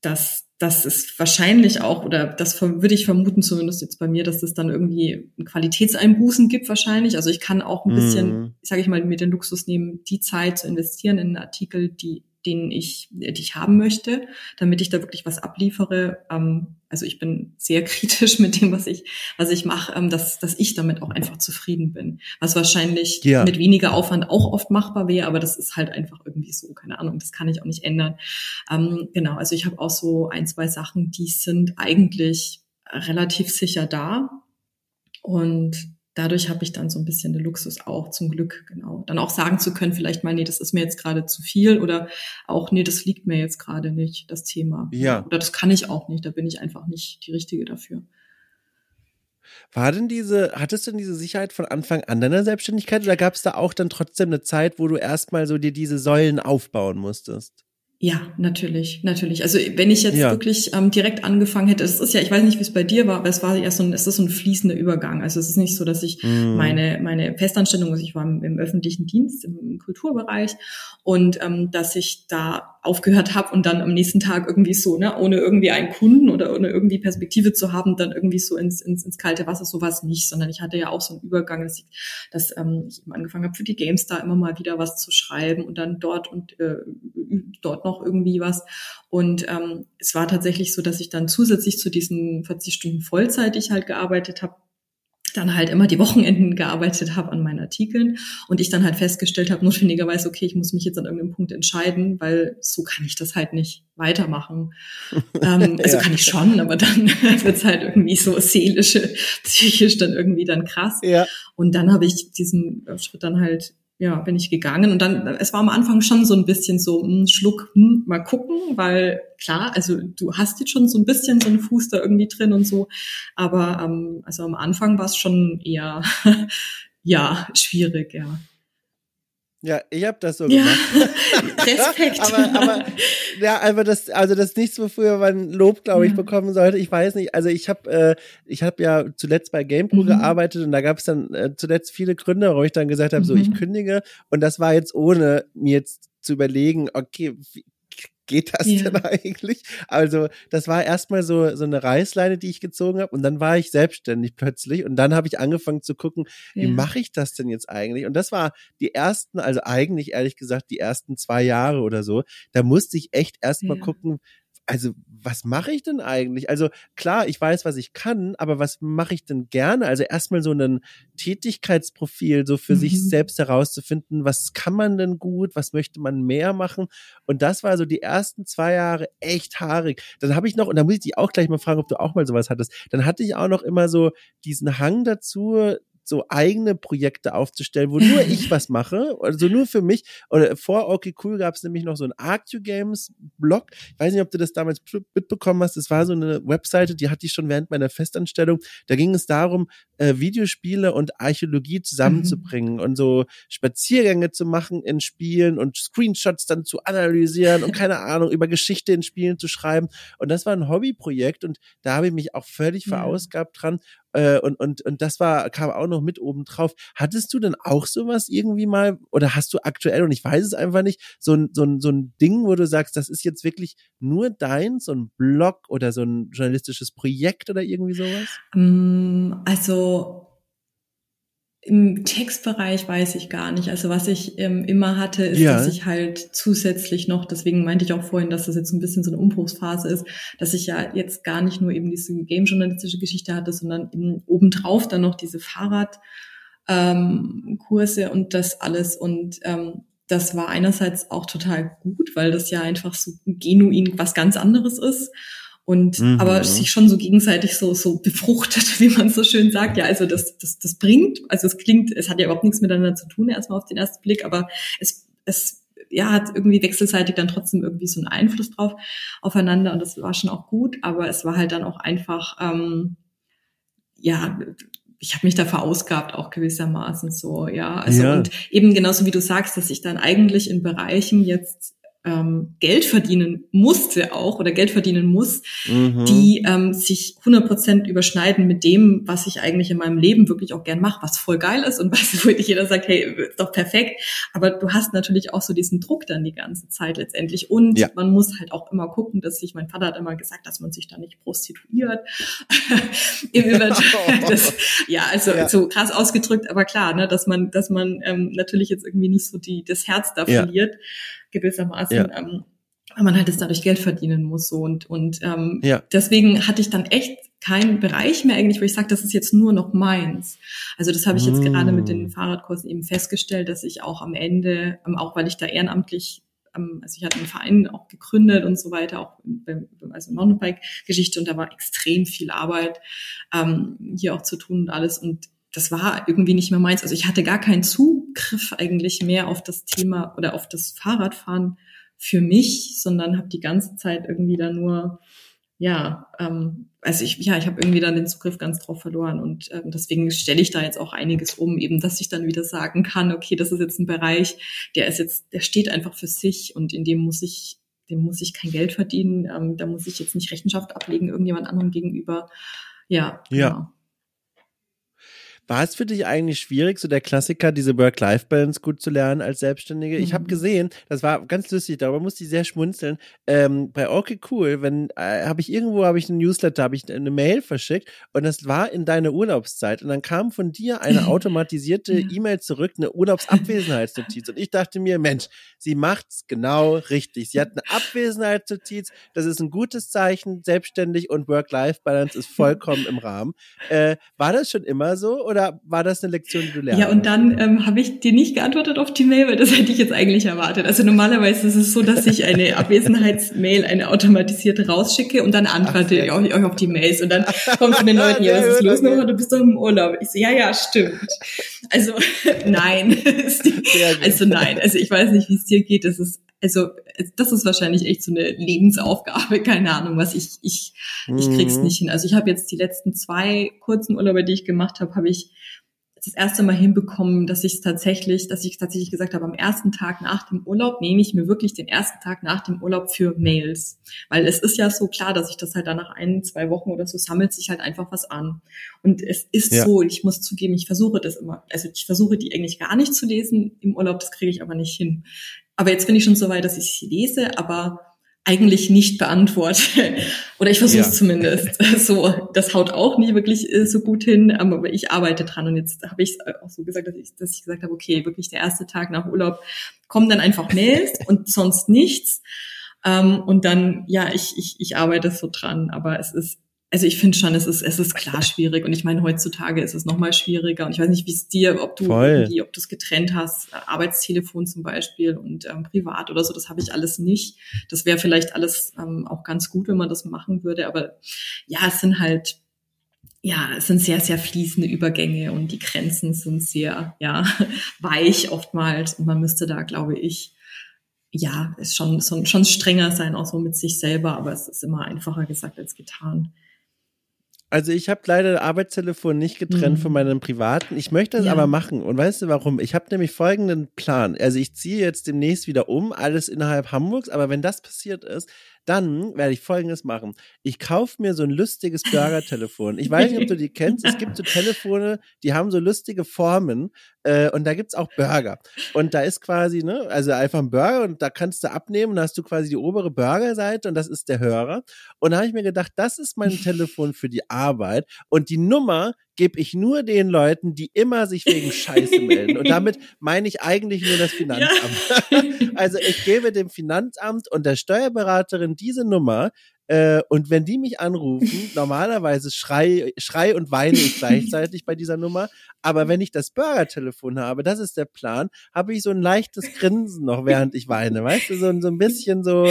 dass das ist wahrscheinlich auch, oder das würde ich vermuten, zumindest jetzt bei mir, dass es dann irgendwie Qualitätseinbußen gibt wahrscheinlich. Also ich kann auch ein bisschen, mm. sage ich mal, mir den Luxus nehmen, die Zeit zu investieren in Artikel, die den ich, die ich haben möchte, damit ich da wirklich was abliefere. Ähm, also ich bin sehr kritisch mit dem, was ich, was ich mache, ähm, dass, dass ich damit auch einfach zufrieden bin. Was wahrscheinlich ja. mit weniger Aufwand auch oft machbar wäre, aber das ist halt einfach irgendwie so, keine Ahnung, das kann ich auch nicht ändern. Ähm, genau, also ich habe auch so ein, zwei Sachen, die sind eigentlich relativ sicher da. Und dadurch habe ich dann so ein bisschen den Luxus auch zum Glück, genau. Dann auch sagen zu können, vielleicht mal, nee, das ist mir jetzt gerade zu viel oder auch, nee, das liegt mir jetzt gerade nicht, das Thema. Ja. Oder das kann ich auch nicht, da bin ich einfach nicht die Richtige dafür. War denn diese, hattest du denn diese Sicherheit von Anfang an deiner Selbstständigkeit oder gab es da auch dann trotzdem eine Zeit, wo du erstmal so dir diese Säulen aufbauen musstest? Ja, natürlich, natürlich. Also wenn ich jetzt ja. wirklich ähm, direkt angefangen hätte, es ist ja, ich weiß nicht, wie es bei dir war, aber es war ja so ein, es ist so ein fließender Übergang. Also es ist nicht so, dass ich mm. meine meine Festanstellung, also ich war im, im öffentlichen Dienst im, im Kulturbereich und ähm, dass ich da aufgehört habe und dann am nächsten Tag irgendwie so, ne, ohne irgendwie einen Kunden oder ohne irgendwie Perspektive zu haben, dann irgendwie so ins, ins, ins kalte Wasser, sowas nicht, sondern ich hatte ja auch so einen Übergang, dass ich, dass ähm, ich eben angefangen habe, für die GameStar immer mal wieder was zu schreiben und dann dort und äh, dort noch irgendwie was. Und ähm, es war tatsächlich so, dass ich dann zusätzlich zu diesen 40 Stunden Vollzeit, die ich halt gearbeitet habe, dann halt immer die Wochenenden gearbeitet habe an meinen Artikeln und ich dann halt festgestellt habe, notwendigerweise, okay, ich muss mich jetzt an irgendeinem Punkt entscheiden, weil so kann ich das halt nicht weitermachen. ähm, also ja. kann ich schon, aber dann wird's halt irgendwie so seelische, psychisch dann irgendwie dann krass. Ja. Und dann habe ich diesen Schritt dann halt ja, bin ich gegangen und dann, es war am Anfang schon so ein bisschen so ein hm, Schluck, hm, mal gucken, weil klar, also du hast jetzt schon so ein bisschen so einen Fuß da irgendwie drin und so, aber ähm, also am Anfang war es schon eher, ja, schwierig, ja. Ja, ich habe das so gemacht. Respekt. aber, aber, ja, aber das, also das ist nichts, wofür man Lob, glaube ich, ja. bekommen sollte. Ich weiß nicht. Also ich habe, äh, ich habe ja zuletzt bei GamePro mhm. gearbeitet und da gab es dann äh, zuletzt viele Gründe, warum ich dann gesagt habe, mhm. so ich mhm. kündige. Und das war jetzt ohne mir jetzt zu überlegen, okay, geht das ja. denn eigentlich? Also, das war erstmal so, so eine Reißleine, die ich gezogen habe und dann war ich selbstständig plötzlich und dann habe ich angefangen zu gucken, ja. wie mache ich das denn jetzt eigentlich? Und das war die ersten, also eigentlich ehrlich gesagt, die ersten zwei Jahre oder so, da musste ich echt erstmal ja. gucken, also was mache ich denn eigentlich? Also klar, ich weiß, was ich kann, aber was mache ich denn gerne? Also erstmal so ein Tätigkeitsprofil, so für mhm. sich selbst herauszufinden, was kann man denn gut, was möchte man mehr machen? Und das war so die ersten zwei Jahre echt haarig. Dann habe ich noch, und da muss ich dich auch gleich mal fragen, ob du auch mal sowas hattest, dann hatte ich auch noch immer so diesen Hang dazu, so eigene Projekte aufzustellen, wo nur ich was mache, also nur für mich. Oder vor Okay Cool gab es nämlich noch so ein Arctu Games Blog. Ich weiß nicht, ob du das damals mitbekommen hast. Das war so eine Webseite, die hatte ich schon während meiner Festanstellung. Da ging es darum, äh, Videospiele und Archäologie zusammenzubringen mhm. und so Spaziergänge zu machen in Spielen und Screenshots dann zu analysieren und keine Ahnung, über Geschichte in Spielen zu schreiben. Und das war ein Hobbyprojekt und da habe ich mich auch völlig verausgabt dran äh, und, und, und das war, kam auch noch mit oben drauf. Hattest du denn auch sowas irgendwie mal oder hast du aktuell, und ich weiß es einfach nicht, so ein, so ein, so ein Ding, wo du sagst, das ist jetzt wirklich nur dein, so ein Blog oder so ein journalistisches Projekt oder irgendwie sowas? Mm, also im Textbereich weiß ich gar nicht. Also was ich ähm, immer hatte, ist, ja. dass ich halt zusätzlich noch, deswegen meinte ich auch vorhin, dass das jetzt ein bisschen so eine Umbruchsphase ist, dass ich ja jetzt gar nicht nur eben diese game-journalistische Geschichte hatte, sondern eben obendrauf dann noch diese Fahrradkurse ähm, und das alles. Und ähm, das war einerseits auch total gut, weil das ja einfach so genuin was ganz anderes ist und mhm. aber sich schon so gegenseitig so so befruchtet, wie man so schön sagt. Ja, also das das das bringt, also es klingt, es hat ja überhaupt nichts miteinander zu tun erstmal auf den ersten Blick, aber es es ja, hat irgendwie wechselseitig dann trotzdem irgendwie so einen Einfluss drauf aufeinander und das war schon auch gut, aber es war halt dann auch einfach, ähm, ja, ich habe mich da verausgabt auch gewissermaßen so, ja. Also ja. und eben genauso wie du sagst, dass ich dann eigentlich in Bereichen jetzt ähm, Geld verdienen musste auch oder Geld verdienen muss, mhm. die ähm, sich 100% überschneiden mit dem, was ich eigentlich in meinem Leben wirklich auch gern mache, was voll geil ist und was wirklich jeder sagt, hey, ist doch perfekt. Aber du hast natürlich auch so diesen Druck dann die ganze Zeit letztendlich und ja. man muss halt auch immer gucken, dass sich, mein Vater hat immer gesagt, dass man sich da nicht prostituiert. das, ja, also ja. so krass ausgedrückt, aber klar, ne, dass man, dass man ähm, natürlich jetzt irgendwie nicht so die das Herz da ja. verliert gewissermaßen. Ja. Ähm, weil man halt jetzt dadurch Geld verdienen muss so und und ähm, ja. deswegen hatte ich dann echt keinen Bereich mehr eigentlich, wo ich sage, das ist jetzt nur noch meins. Also das habe ich jetzt mm. gerade mit den Fahrradkursen eben festgestellt, dass ich auch am Ende, ähm, auch weil ich da ehrenamtlich ähm, also ich hatte einen Verein auch gegründet und so weiter, auch beim, also Mountainbike-Geschichte und da war extrem viel Arbeit ähm, hier auch zu tun und alles und das war irgendwie nicht mehr meins. Also ich hatte gar keinen Zugriff eigentlich mehr auf das Thema oder auf das Fahrradfahren für mich, sondern habe die ganze Zeit irgendwie da nur, ja, ähm, also ich, ja, ich habe irgendwie dann den Zugriff ganz drauf verloren und ähm, deswegen stelle ich da jetzt auch einiges um, eben, dass ich dann wieder sagen kann, okay, das ist jetzt ein Bereich, der ist jetzt, der steht einfach für sich und in dem muss ich, dem muss ich kein Geld verdienen, ähm, da muss ich jetzt nicht Rechenschaft ablegen irgendjemand anderem gegenüber. Ja, ja. Genau. War es für dich eigentlich schwierig, so der Klassiker, diese Work-Life-Balance gut zu lernen als Selbstständige? Mhm. Ich habe gesehen, das war ganz lustig, darüber musste ich sehr schmunzeln. Ähm, bei Okay Cool, wenn äh, habe ich irgendwo habe ich einen Newsletter, habe ich eine Mail verschickt und das war in deiner Urlaubszeit und dann kam von dir eine automatisierte E-Mail zurück, eine Urlaubsabwesenheitsnotiz und ich dachte mir, Mensch, sie macht's genau richtig. Sie hat eine Abwesenheitsnotiz, das ist ein gutes Zeichen, selbstständig und Work-Life-Balance ist vollkommen im Rahmen. Äh, war das schon immer so oder war das eine Lektion, die du lernst? Ja, und dann ähm, habe ich dir nicht geantwortet auf die Mail, weil das hätte ich jetzt eigentlich erwartet. Also normalerweise ist es so, dass ich eine Abwesenheitsmail, eine automatisierte rausschicke und dann antworte ich euch auf die Mails und dann kommt von den Leuten, ja, was ist los nochmal, du bist doch im Urlaub. Ich so, ja, ja, stimmt. Also nein. also nein. Also ich weiß nicht, wie es dir geht. Das ist also das ist wahrscheinlich echt so eine Lebensaufgabe, keine Ahnung, was ich ich ich krieg's mhm. nicht hin. Also ich habe jetzt die letzten zwei kurzen Urlaube, die ich gemacht habe, habe ich das erste Mal hinbekommen, dass ich es tatsächlich, dass ich tatsächlich gesagt habe, am ersten Tag nach dem Urlaub nehme ich mir wirklich den ersten Tag nach dem Urlaub für Mails. Weil es ist ja so klar, dass ich das halt dann nach ein, zwei Wochen oder so sammelt sich halt einfach was an. Und es ist ja. so, ich muss zugeben, ich versuche das immer, also ich versuche die eigentlich gar nicht zu lesen im Urlaub, das kriege ich aber nicht hin. Aber jetzt bin ich schon so weit, dass ich sie lese, aber eigentlich nicht beantworte. Oder ich versuche es ja. zumindest. So, das haut auch nie wirklich äh, so gut hin, aber ich arbeite dran. Und jetzt habe ich auch so gesagt, dass ich, dass ich gesagt habe, okay, wirklich der erste Tag nach Urlaub kommen dann einfach Mails und sonst nichts. Ähm, und dann, ja, ich, ich, ich arbeite so dran, aber es ist also ich finde schon, es ist, es ist klar schwierig. Und ich meine, heutzutage ist es noch mal schwieriger. Und ich weiß nicht, wie es dir, ob du ob du es getrennt hast, Arbeitstelefon zum Beispiel und ähm, privat oder so, das habe ich alles nicht. Das wäre vielleicht alles ähm, auch ganz gut, wenn man das machen würde. Aber ja, es sind halt, ja, es sind sehr, sehr fließende Übergänge und die Grenzen sind sehr, ja, weich oftmals. Und man müsste da, glaube ich, ja, ist schon, schon, schon strenger sein, auch so mit sich selber. Aber es ist immer einfacher gesagt als getan. Also ich habe leider Arbeitstelefon nicht getrennt mhm. von meinem privaten. Ich möchte das ja. aber machen. Und weißt du warum? Ich habe nämlich folgenden Plan. Also ich ziehe jetzt demnächst wieder um, alles innerhalb Hamburgs. Aber wenn das passiert ist, dann werde ich Folgendes machen. Ich kaufe mir so ein lustiges Burger-Telefon. Ich weiß nicht, ob du die kennst. Es gibt so Telefone, die haben so lustige Formen äh, und da gibt's auch Burger. Und da ist quasi, ne, also einfach ein Burger und da kannst du abnehmen und da hast du quasi die obere Burgerseite und das ist der Hörer. Und da habe ich mir gedacht, das ist mein Telefon für die Arbeit und die Nummer gebe ich nur den Leuten, die immer sich wegen Scheiße melden. Und damit meine ich eigentlich nur das Finanzamt. Ja. also ich gebe dem Finanzamt und der Steuerberaterin diese Nummer, äh, und wenn die mich anrufen, normalerweise schrei, schrei und weine ich gleichzeitig bei dieser Nummer. Aber wenn ich das Burger-Telefon habe, das ist der Plan, habe ich so ein leichtes Grinsen noch, während ich weine. Weißt du, so, so ein bisschen so,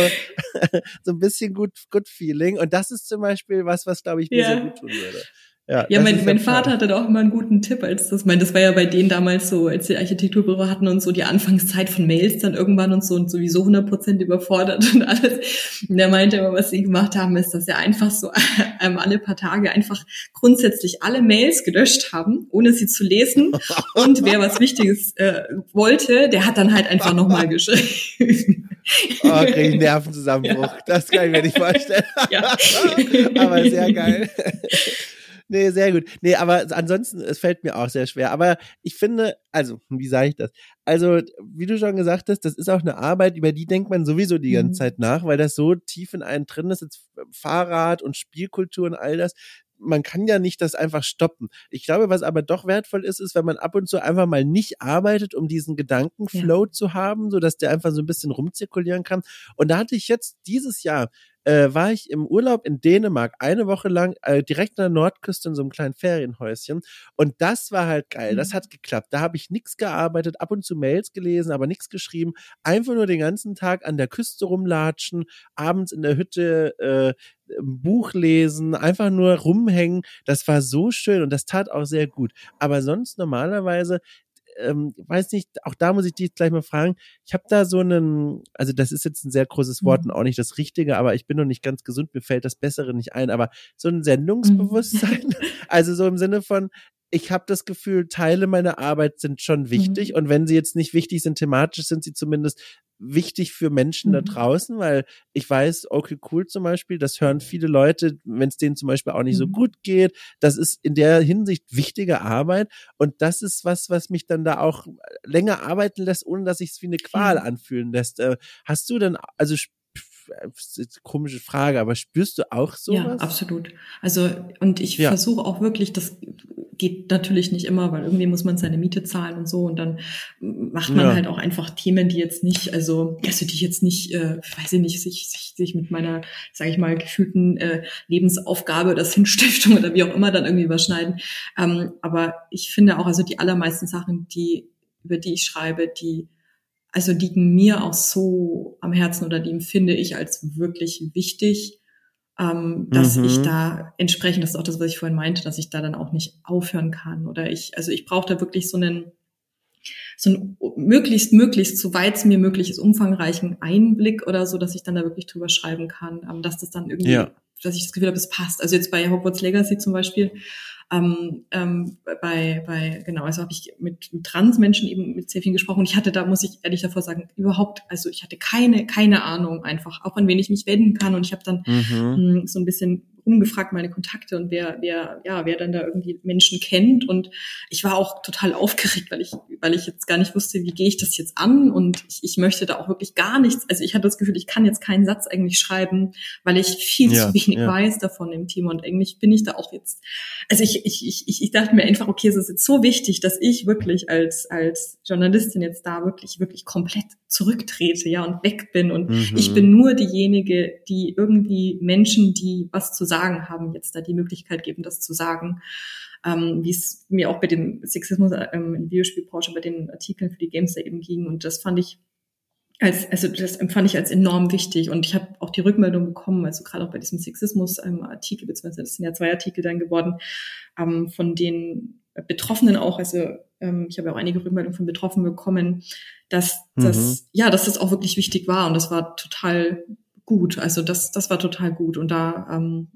so ein bisschen gut, gut Feeling. Und das ist zum Beispiel was, was glaube ich mir ja. sehr gut tun würde. Ja, ja mein, mein Vater hatte da auch immer einen guten Tipp, als das, mein, das war ja bei denen damals so, als die Architekturbüro hatten und so die Anfangszeit von Mails dann irgendwann und so und sowieso 100 Prozent überfordert und alles. Und der meinte immer, was sie gemacht haben, ist, dass er einfach so ähm, alle paar Tage einfach grundsätzlich alle Mails gelöscht haben, ohne sie zu lesen. Und wer was Wichtiges äh, wollte, der hat dann halt einfach nochmal geschrieben. Oh, krieg ich Nervenzusammenbruch. Ja. Das kann ich mir nicht vorstellen. Ja. Aber sehr geil. Nee, sehr gut. Nee, aber ansonsten, es fällt mir auch sehr schwer. Aber ich finde, also, wie sage ich das? Also, wie du schon gesagt hast, das ist auch eine Arbeit, über die denkt man sowieso die ganze mhm. Zeit nach, weil das so tief in einen drin ist, jetzt Fahrrad und Spielkultur und all das. Man kann ja nicht das einfach stoppen. Ich glaube, was aber doch wertvoll ist, ist, wenn man ab und zu einfach mal nicht arbeitet, um diesen Gedankenflow ja. zu haben, so dass der einfach so ein bisschen rumzirkulieren kann. Und da hatte ich jetzt dieses Jahr äh, war ich im Urlaub in Dänemark eine Woche lang äh, direkt an der Nordküste in so einem kleinen Ferienhäuschen und das war halt geil. Das mhm. hat geklappt. Da habe ich nichts gearbeitet, ab und zu Mails gelesen, aber nichts geschrieben. Einfach nur den ganzen Tag an der Küste rumlatschen, abends in der Hütte äh, Buch lesen, einfach nur rumhängen. Das war so schön und das tat auch sehr gut. Aber sonst normalerweise ähm, weiß nicht, auch da muss ich dich gleich mal fragen. Ich habe da so einen, also das ist jetzt ein sehr großes Wort mhm. und auch nicht das Richtige, aber ich bin noch nicht ganz gesund, mir fällt das Bessere nicht ein, aber so ein Sendungsbewusstsein, mhm. also so im Sinne von, ich habe das Gefühl, Teile meiner Arbeit sind schon wichtig mhm. und wenn sie jetzt nicht wichtig sind thematisch, sind sie zumindest wichtig für Menschen mhm. da draußen, weil ich weiß, okay, cool zum Beispiel, das hören viele Leute, wenn es denen zum Beispiel auch nicht mhm. so gut geht. Das ist in der Hinsicht wichtige Arbeit und das ist was, was mich dann da auch länger arbeiten lässt, ohne dass sich es wie eine Qual anfühlen lässt. Äh, hast du denn, also komische Frage, aber spürst du auch sowas? Ja, absolut. Also und ich ja. versuche auch wirklich, das geht natürlich nicht immer, weil irgendwie muss man seine Miete zahlen und so und dann macht man ja. halt auch einfach Themen, die jetzt nicht, also also die jetzt nicht, äh, weiß ich nicht, sich sich, sich mit meiner, sage ich mal, gefühlten äh, Lebensaufgabe oder Sinnstiftung oder wie auch immer dann irgendwie überschneiden. Ähm, aber ich finde auch, also die allermeisten Sachen, die über die ich schreibe, die also liegen mir auch so am Herzen oder die empfinde ich als wirklich wichtig, ähm, dass mhm. ich da entsprechend, das ist auch das, was ich vorhin meinte, dass ich da dann auch nicht aufhören kann oder ich, also ich brauche da wirklich so einen, so einen möglichst, möglichst, soweit es mir möglich ist, umfangreichen Einblick oder so, dass ich dann da wirklich drüber schreiben kann, ähm, dass das dann irgendwie, ja. dass ich das Gefühl habe, es passt. Also jetzt bei Hogwarts Legacy zum Beispiel, ähm, ähm, bei, bei, genau, also habe ich mit, mit Transmenschen eben mit sehr vielen gesprochen. Und ich hatte da, muss ich ehrlich davor sagen, überhaupt, also ich hatte keine, keine Ahnung einfach, auch an wen ich mich wenden kann. Und ich habe dann mhm. mh, so ein bisschen umgefragt, meine Kontakte und wer, wer, ja, wer dann da irgendwie Menschen kennt. Und ich war auch total aufgeregt, weil ich, weil ich jetzt gar nicht wusste, wie gehe ich das jetzt an. Und ich, ich möchte da auch wirklich gar nichts. Also ich hatte das Gefühl, ich kann jetzt keinen Satz eigentlich schreiben, weil ich viel ja, zu wenig ja. weiß davon im Thema. Und eigentlich bin ich da auch jetzt, also ich, ich, ich, ich dachte mir einfach, okay, es ist jetzt so wichtig, dass ich wirklich als, als Journalistin jetzt da wirklich, wirklich komplett zurücktrete, ja, und weg bin. Und mhm. ich bin nur diejenige, die irgendwie Menschen, die was zu sagen haben, jetzt da die Möglichkeit geben, das zu sagen. Ähm, wie es mir auch bei dem Sexismus ähm, in Videospielbranche, bei den Artikeln für die Games da eben ging. Und das fand ich als, also das empfand ich als enorm wichtig und ich habe auch die Rückmeldung bekommen, also gerade auch bei diesem Sexismus-Artikel, beziehungsweise das sind ja zwei Artikel dann geworden, ähm, von den Betroffenen auch, also ähm, ich habe auch einige Rückmeldungen von Betroffenen bekommen, dass das, mhm. ja, dass das auch wirklich wichtig war und das war total gut. Also das, das war total gut und da, ähm,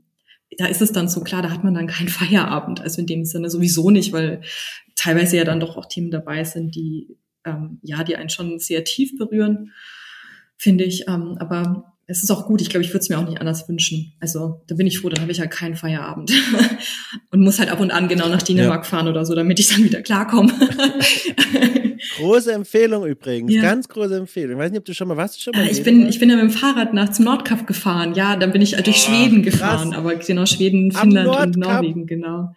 da ist es dann so klar, da hat man dann keinen Feierabend, also in dem Sinne sowieso nicht, weil teilweise ja dann doch auch Themen dabei sind, die ähm, ja, die einen schon sehr tief berühren, finde ich. Ähm, aber es ist auch gut. Ich glaube, ich würde es mir auch nicht anders wünschen. Also da bin ich froh, dann habe ich halt keinen Feierabend und muss halt ab und an genau nach Dänemark ja. fahren oder so, damit ich dann wieder klarkomme. große Empfehlung übrigens, ja. ganz große Empfehlung. Ich weiß nicht, ob du schon mal warst. Du schon mal ich bin, ich bin ja mit dem Fahrrad nach zum Nordkap gefahren. Ja, dann bin ich durch oh, Schweden gefahren, aber genau Schweden, Finnland und Norwegen, genau.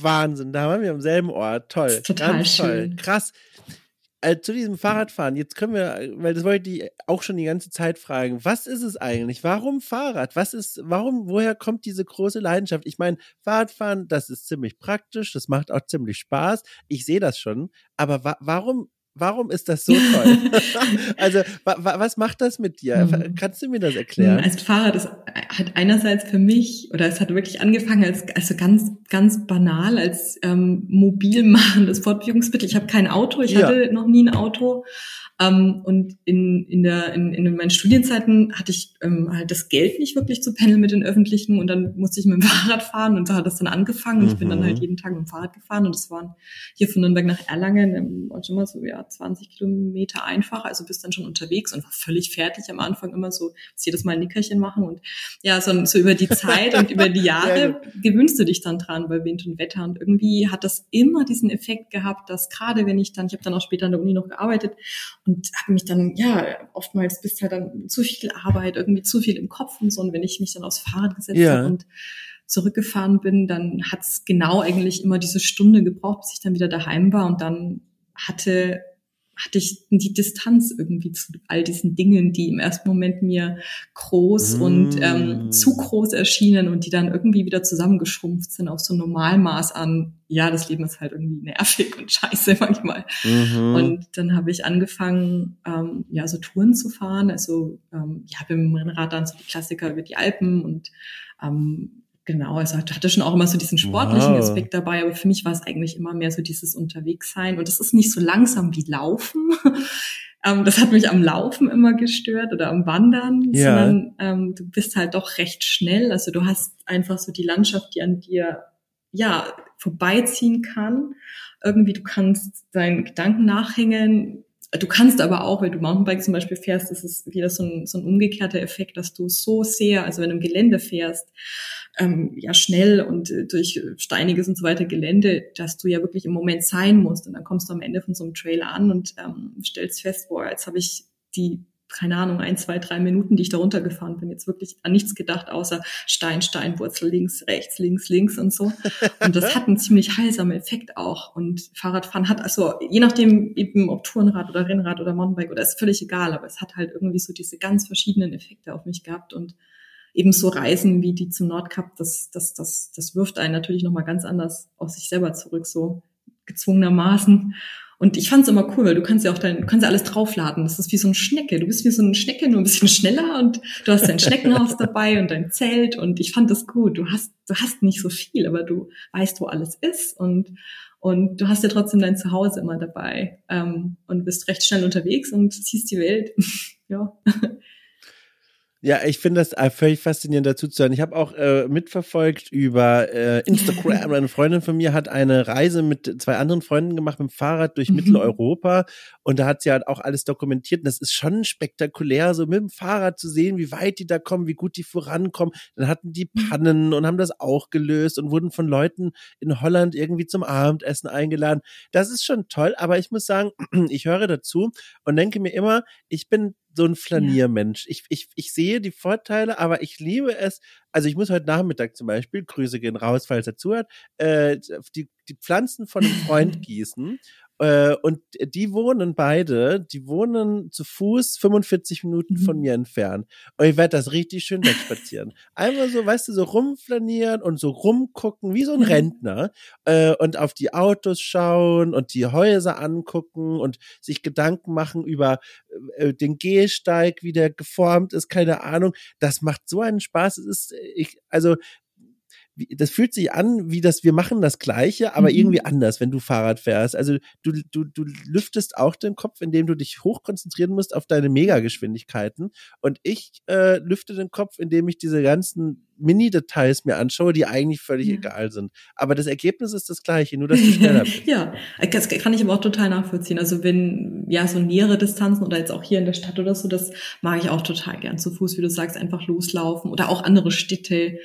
Wahnsinn, da waren wir am selben Ort. Toll, total schön. toll, krass äh, zu diesem Fahrradfahren, jetzt können wir, weil das wollte ich auch schon die ganze Zeit fragen, was ist es eigentlich? Warum Fahrrad? Was ist, warum, woher kommt diese große Leidenschaft? Ich meine, Fahrradfahren, das ist ziemlich praktisch, das macht auch ziemlich Spaß. Ich sehe das schon. Aber wa warum Warum ist das so toll? also, wa wa was macht das mit dir? Mhm. Kannst du mir das erklären? Als Fahrrad ist, hat einerseits für mich, oder es hat wirklich angefangen als, also ganz, ganz banal, als ähm, mobil machendes Fortbewegungsmittel. Ich habe kein Auto, ich ja. hatte noch nie ein Auto. Ähm, und in, in, der, in, in meinen Studienzeiten hatte ich ähm, halt das Geld nicht wirklich zu pendeln mit den Öffentlichen und dann musste ich mit dem Fahrrad fahren und so hat das dann angefangen. Und ich bin dann halt mhm. jeden Tag mit dem Fahrrad gefahren und es waren hier von Nürnberg nach Erlangen ähm, schon mal so ja 20 Kilometer einfach, also bist dann schon unterwegs und war völlig fertig am Anfang immer so jedes Mal ein Nickerchen machen und ja, so, so über die Zeit und über die Jahre gewöhnst du dich dann dran bei Wind und Wetter und irgendwie hat das immer diesen Effekt gehabt, dass gerade wenn ich dann, ich habe dann auch später an der Uni noch gearbeitet und habe mich dann, ja, oftmals bist halt dann zu viel Arbeit, irgendwie zu viel im Kopf und so. Und wenn ich mich dann aufs Fahrrad gesetzt ja. habe und zurückgefahren bin, dann hat's genau eigentlich immer diese Stunde gebraucht, bis ich dann wieder daheim war und dann hatte hatte ich die Distanz irgendwie zu all diesen Dingen, die im ersten Moment mir groß mm. und ähm, zu groß erschienen und die dann irgendwie wieder zusammengeschrumpft sind auf so ein Normalmaß an, ja, das Leben ist halt irgendwie nervig und scheiße manchmal. Mhm. Und dann habe ich angefangen, ähm, ja, so Touren zu fahren. Also ähm, ich habe im Rennrad dann so die Klassiker über die Alpen und ähm, Genau, also hatte schon auch immer so diesen sportlichen wow. Aspekt dabei, aber für mich war es eigentlich immer mehr so dieses Unterwegssein und das ist nicht so langsam wie Laufen. ähm, das hat mich am Laufen immer gestört oder am Wandern, ja. sondern ähm, du bist halt doch recht schnell. Also du hast einfach so die Landschaft, die an dir ja vorbeiziehen kann. Irgendwie du kannst deinen Gedanken nachhängen. Du kannst aber auch, wenn du Mountainbike zum Beispiel fährst, das ist wieder so ein, so ein umgekehrter Effekt, dass du so sehr, also wenn du im Gelände fährst, ähm, ja schnell und äh, durch steiniges und so weiter Gelände, dass du ja wirklich im Moment sein musst. Und dann kommst du am Ende von so einem Trailer an und ähm, stellst fest, boah, jetzt habe ich die keine Ahnung, ein, zwei, drei Minuten, die ich da runtergefahren bin, jetzt wirklich an nichts gedacht, außer Stein, Stein, Wurzel links, rechts, links, links und so. Und das hat einen ziemlich heilsamen Effekt auch. Und Fahrradfahren hat, also je nachdem eben ob Tourenrad oder Rennrad oder Mountainbike oder ist völlig egal, aber es hat halt irgendwie so diese ganz verschiedenen Effekte auf mich gehabt und eben so Reisen wie die zum Nordkap, das, das, das, das wirft einen natürlich nochmal ganz anders auf sich selber zurück, so gezwungenermaßen. Und ich fand es immer cool, weil du kannst ja auch dein, du kannst ja alles draufladen. Das ist wie so eine Schnecke. Du bist wie so eine Schnecke, nur ein bisschen schneller und du hast dein Schneckenhaus dabei und dein Zelt und ich fand das gut. Du hast, du hast nicht so viel, aber du weißt, wo alles ist und, und du hast ja trotzdem dein Zuhause immer dabei ähm, und bist recht schnell unterwegs und siehst die Welt. ja. Ja, ich finde das äh, völlig faszinierend dazu zu hören. Ich habe auch äh, mitverfolgt über äh, Instagram. Eine Freundin von mir hat eine Reise mit zwei anderen Freunden gemacht mit dem Fahrrad durch mhm. Mitteleuropa und da hat sie halt auch alles dokumentiert. Und das ist schon spektakulär, so mit dem Fahrrad zu sehen, wie weit die da kommen, wie gut die vorankommen. Dann hatten die mhm. Pannen und haben das auch gelöst und wurden von Leuten in Holland irgendwie zum Abendessen eingeladen. Das ist schon toll, aber ich muss sagen, ich höre dazu und denke mir immer, ich bin so ein Flaniermensch. Ich, ich, ich sehe die Vorteile, aber ich liebe es. Also ich muss heute Nachmittag zum Beispiel, Grüße gehen raus, falls er zuhört, äh, die, die Pflanzen von einem Freund gießen äh, und die wohnen beide, die wohnen zu Fuß 45 Minuten von mhm. mir entfernt. Und ich werde das richtig schön wegspazieren. Einmal so, weißt du, so rumflanieren und so rumgucken, wie so ein mhm. Rentner. Äh, und auf die Autos schauen und die Häuser angucken und sich Gedanken machen über äh, den Gehsteig, wie der geformt ist, keine Ahnung. Das macht so einen Spaß. Es ist, ich, also das fühlt sich an, wie das, wir machen das Gleiche, aber mhm. irgendwie anders, wenn du Fahrrad fährst. Also du, du, du lüftest auch den Kopf, indem du dich hochkonzentrieren musst auf deine Megageschwindigkeiten. Und ich äh, lüfte den Kopf, indem ich diese ganzen Mini-Details mir anschaue, die eigentlich völlig ja. egal sind. Aber das Ergebnis ist das gleiche, nur dass du schneller bist. ja, das kann ich aber auch total nachvollziehen. Also wenn, ja, so nähere Distanzen oder jetzt auch hier in der Stadt oder so, das mag ich auch total gern. Zu Fuß, wie du sagst, einfach loslaufen oder auch andere Städte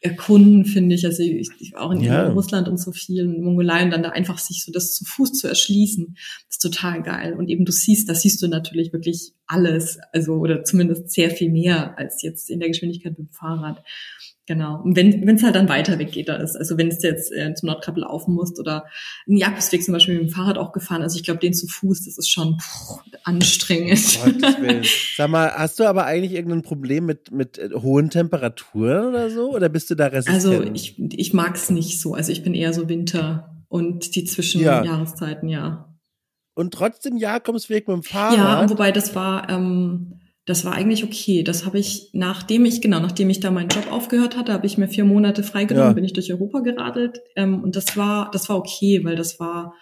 erkunden, finde ich. Also ich, ich auch in ja. Russland und so viel, in Mongolei und dann da einfach sich so das zu Fuß zu erschließen, ist total geil. Und eben du siehst, da siehst du natürlich wirklich alles, also oder zumindest sehr viel mehr als jetzt in der Geschwindigkeit mit dem Fahrrad. Genau. Und wenn es halt dann weiter weg geht, da ist, also wenn es jetzt äh, zum Nordkap laufen musst oder einen Jakobsweg zum Beispiel mit dem Fahrrad auch gefahren, also ich glaube, den zu Fuß, das ist schon puh, anstrengend. Sag mal, hast du aber eigentlich irgendein Problem mit, mit äh, hohen Temperaturen oder so? Oder bist du da resistent? Also ich, ich mag es nicht so. Also ich bin eher so Winter und die Zwischenjahreszeiten, ja. ja. und trotzdem Jakobsweg mit dem Fahrrad. Ja, wobei das war, ähm, das war eigentlich okay. Das habe ich, nachdem ich, genau, nachdem ich da meinen Job aufgehört hatte, habe ich mir vier Monate freigenommen, ja. bin ich durch Europa geradelt. Ähm, und das war, das war okay, weil das war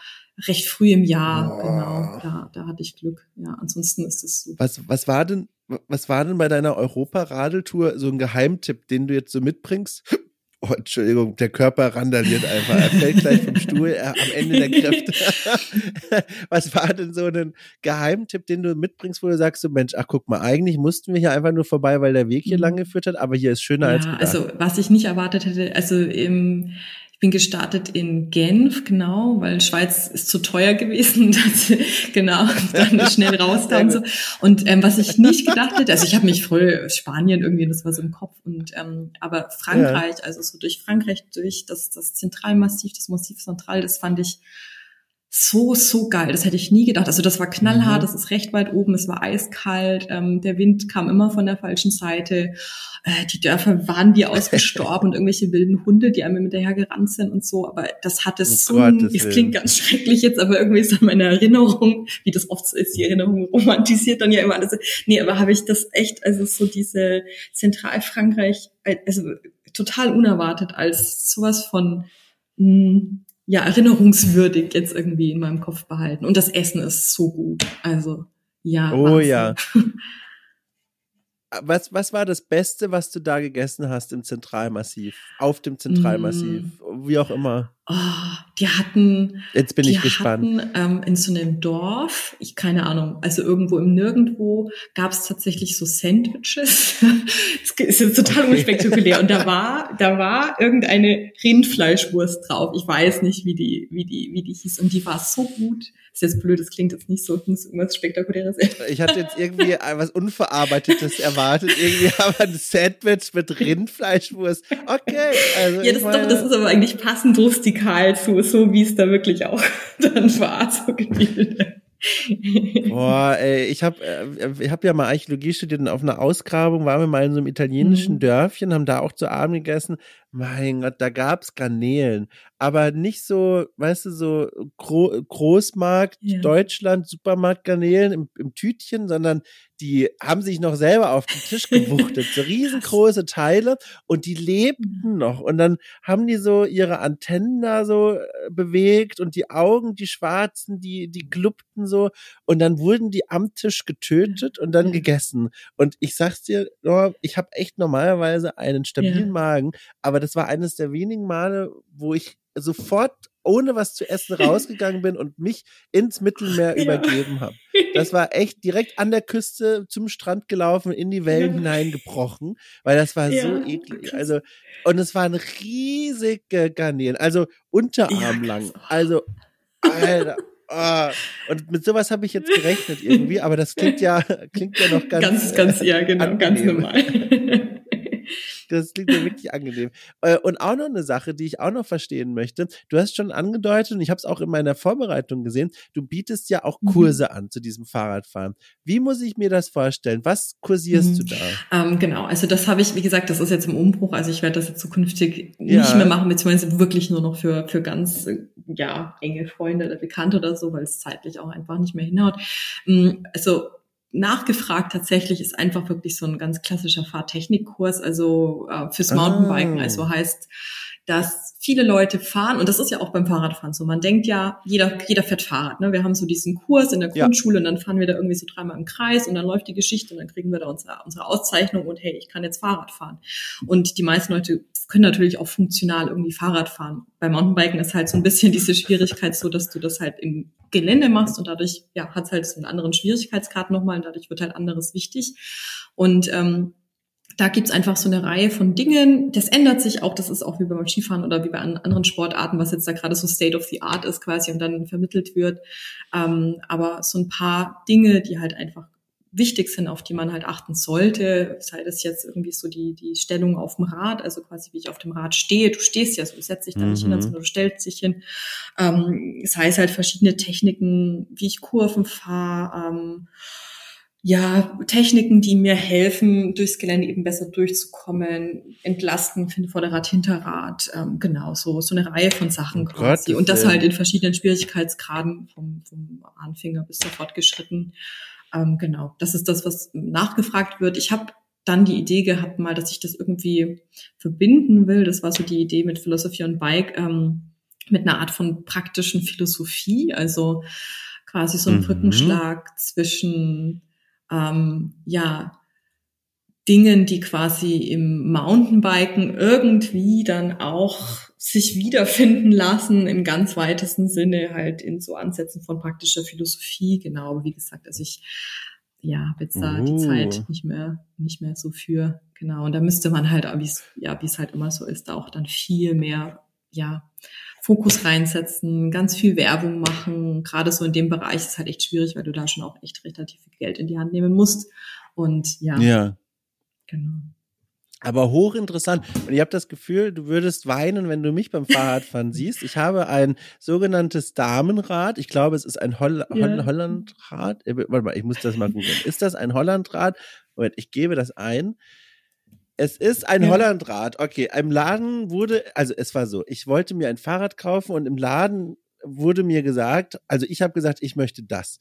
recht früh im Jahr, oh. genau. Da, da hatte ich Glück. Ja, ansonsten ist es so. Was, was war denn, was war denn bei deiner Europa-Radeltour so ein Geheimtipp, den du jetzt so mitbringst? Oh, Entschuldigung, der Körper randaliert einfach. Er fällt gleich vom Stuhl er, am Ende der Kräfte. Was war denn so ein Geheimtipp, den du mitbringst, wo du sagst, so Mensch, ach guck mal, eigentlich mussten wir hier einfach nur vorbei, weil der Weg hier mhm. lang geführt hat, aber hier ist schöner ja, als gedacht. Also was ich nicht erwartet hätte, also im ich bin gestartet in Genf, genau, weil Schweiz ist zu teuer gewesen. Das, genau, dann schnell raus da und so. Und ähm, was ich nicht gedacht hätte, also ich habe mich voll Spanien irgendwie, das war so im Kopf. Und ähm, aber Frankreich, ja. also so durch Frankreich, durch das, das Zentralmassiv, das Massiv Zentral, das fand ich so, so geil. Das hätte ich nie gedacht. Also das war knallhart, mhm. das ist recht weit oben, es war eiskalt, ähm, der Wind kam immer von der falschen Seite, äh, die Dörfer waren wie ausgestorben und irgendwelche wilden Hunde, die einmal mit daher gerannt sind und so. Aber das hatte oh so, es klingt ganz schrecklich jetzt, aber irgendwie ist dann meine Erinnerung, wie das oft so ist, die Erinnerung romantisiert dann ja immer alles. Nee, aber habe ich das echt, also so diese Zentralfrankreich, also total unerwartet als sowas von mh, hm, ja, erinnerungswürdig jetzt irgendwie in meinem Kopf behalten. Und das Essen ist so gut. Also, ja. Oh Wahnsinn. ja. Was, was war das Beste, was du da gegessen hast im Zentralmassiv? Auf dem Zentralmassiv? Mm. Wie auch immer. Oh, die hatten. Jetzt bin ich gespannt. Hatten, ähm, in so einem Dorf, ich keine Ahnung, also irgendwo im Nirgendwo gab es tatsächlich so Sandwiches. das ist jetzt total okay. unspektakulär. Und da war, da war irgendeine Rindfleischwurst drauf. Ich weiß nicht, wie die, wie die, wie die hieß. Und die war so gut ist jetzt blöd, das klingt jetzt nicht so, muss irgendwas Spektakuläres. Ich hatte jetzt irgendwie was Unverarbeitetes erwartet, irgendwie aber ein Sandwich mit Rindfleischwurst. Okay. Also ja, das, meine, doch, das ist aber eigentlich passend rustikal zu, so wie es da wirklich auch dann war, so gebildet. Boah, ey, ich habe äh, ich hab ja mal Archäologie studiert und auf einer Ausgrabung waren wir mal in so einem italienischen mhm. Dörfchen, haben da auch zu Abend gegessen. Mein Gott, da gab's Garnelen, aber nicht so, weißt du, so Gro Großmarkt, ja. Deutschland, Supermarkt Garnelen im, im Tütchen, sondern die haben sich noch selber auf den Tisch gewuchtet, so riesengroße Teile. Und die lebten mhm. noch. Und dann haben die so ihre Antennen da so äh, bewegt und die Augen, die schwarzen, die, die gluppten so. Und dann wurden die am Tisch getötet und dann gegessen. Und ich sag's dir, ich habe echt normalerweise einen stabilen ja. Magen, aber das war eines der wenigen Male, wo ich sofort ohne was zu essen rausgegangen bin und mich ins Mittelmeer ja. übergeben habe. Das war echt direkt an der Küste zum Strand gelaufen, in die Wellen ja. hineingebrochen, weil das war ja. so eklig. Also, und es waren riesige Garnelen, also unterarmlang. Also, Alter. Oh, und mit sowas habe ich jetzt gerechnet irgendwie, aber das klingt ja, klingt ja noch ganz, ganz, ganz, ja, genau, angenehm. ganz normal. Das klingt ja wirklich angenehm. Äh, und auch noch eine Sache, die ich auch noch verstehen möchte. Du hast schon angedeutet, und ich habe es auch in meiner Vorbereitung gesehen, du bietest ja auch mhm. Kurse mhm. an zu diesem Fahrradfahren. Wie muss ich mir das vorstellen? Was kursierst mhm. du da? Ähm, genau, also das habe ich, wie gesagt, das ist jetzt im Umbruch. Also ich werde das jetzt zukünftig ja. nicht mehr machen, beziehungsweise wirklich nur noch für, für ganz, ja, enge Freunde oder Bekannte oder so, weil es zeitlich auch einfach nicht mehr hinhaut. Mm, also nachgefragt tatsächlich ist einfach wirklich so ein ganz klassischer Fahrtechnikkurs, also äh, fürs Mountainbiken. Ah. Also heißt, dass viele Leute fahren, und das ist ja auch beim Fahrradfahren so, man denkt ja, jeder, jeder fährt Fahrrad. Ne? Wir haben so diesen Kurs in der Grundschule ja. und dann fahren wir da irgendwie so dreimal im Kreis und dann läuft die Geschichte und dann kriegen wir da unsere, unsere Auszeichnung und hey, ich kann jetzt Fahrrad fahren. Und die meisten Leute können natürlich auch funktional irgendwie Fahrrad fahren. Bei Mountainbiken ist halt so ein bisschen diese Schwierigkeit so, dass du das halt im Gelände machst und dadurch ja, hat es halt so einen anderen Schwierigkeitsgrad nochmal und dadurch wird halt anderes wichtig. Und ähm, da gibt's einfach so eine Reihe von Dingen. Das ändert sich auch, das ist auch wie beim Skifahren oder wie bei anderen Sportarten, was jetzt da gerade so State of the Art ist quasi und dann vermittelt wird. Ähm, aber so ein paar Dinge, die halt einfach wichtig sind, auf die man halt achten sollte, sei das jetzt irgendwie so die, die Stellung auf dem Rad, also quasi wie ich auf dem Rad stehe. Du stehst ja so, du setzt dich da nicht mhm. hin, sondern du stellst dich hin. Ähm, sei es halt verschiedene Techniken, wie ich Kurven fahre, ähm, ja, Techniken, die mir helfen, durchs Gelände eben besser durchzukommen, entlasten finde Vorderrad, Hinterrad, ähm, genau, so, so eine Reihe von Sachen oh quasi. Gott, und das halt in verschiedenen Schwierigkeitsgraden vom, vom Anfänger bis zur Fortgeschritten. Ähm, genau, das ist das, was nachgefragt wird. Ich habe dann die Idee gehabt mal, dass ich das irgendwie verbinden will. Das war so die Idee mit Philosophy on Bike, ähm, mit einer Art von praktischen Philosophie, also quasi so ein mhm. Brückenschlag zwischen ähm, ja, Dingen, die quasi im Mountainbiken irgendwie dann auch sich wiederfinden lassen, im ganz weitesten Sinne halt in so Ansätzen von praktischer Philosophie. Genau, wie gesagt, also ich ja, habe jetzt da uh. die Zeit nicht mehr, nicht mehr so für. Genau. Und da müsste man halt, wie es, ja, wie es halt immer so ist, da auch dann viel mehr, ja, Fokus reinsetzen, ganz viel Werbung machen. Gerade so in dem Bereich ist es halt echt schwierig, weil du da schon auch echt relativ viel Geld in die Hand nehmen musst. Und ja. Ja. Genau. Aber hochinteressant. Und ich habe das Gefühl, du würdest weinen, wenn du mich beim Fahrradfahren siehst. Ich habe ein sogenanntes Damenrad. Ich glaube, es ist ein Holl ja. Hollandrad. Äh, warte mal, ich muss das mal googeln. Ist das ein Hollandrad? Moment, ich gebe das ein. Es ist ein ja. Hollandrad. Okay, im Laden wurde, also es war so, ich wollte mir ein Fahrrad kaufen und im Laden wurde mir gesagt, also ich habe gesagt, ich möchte das.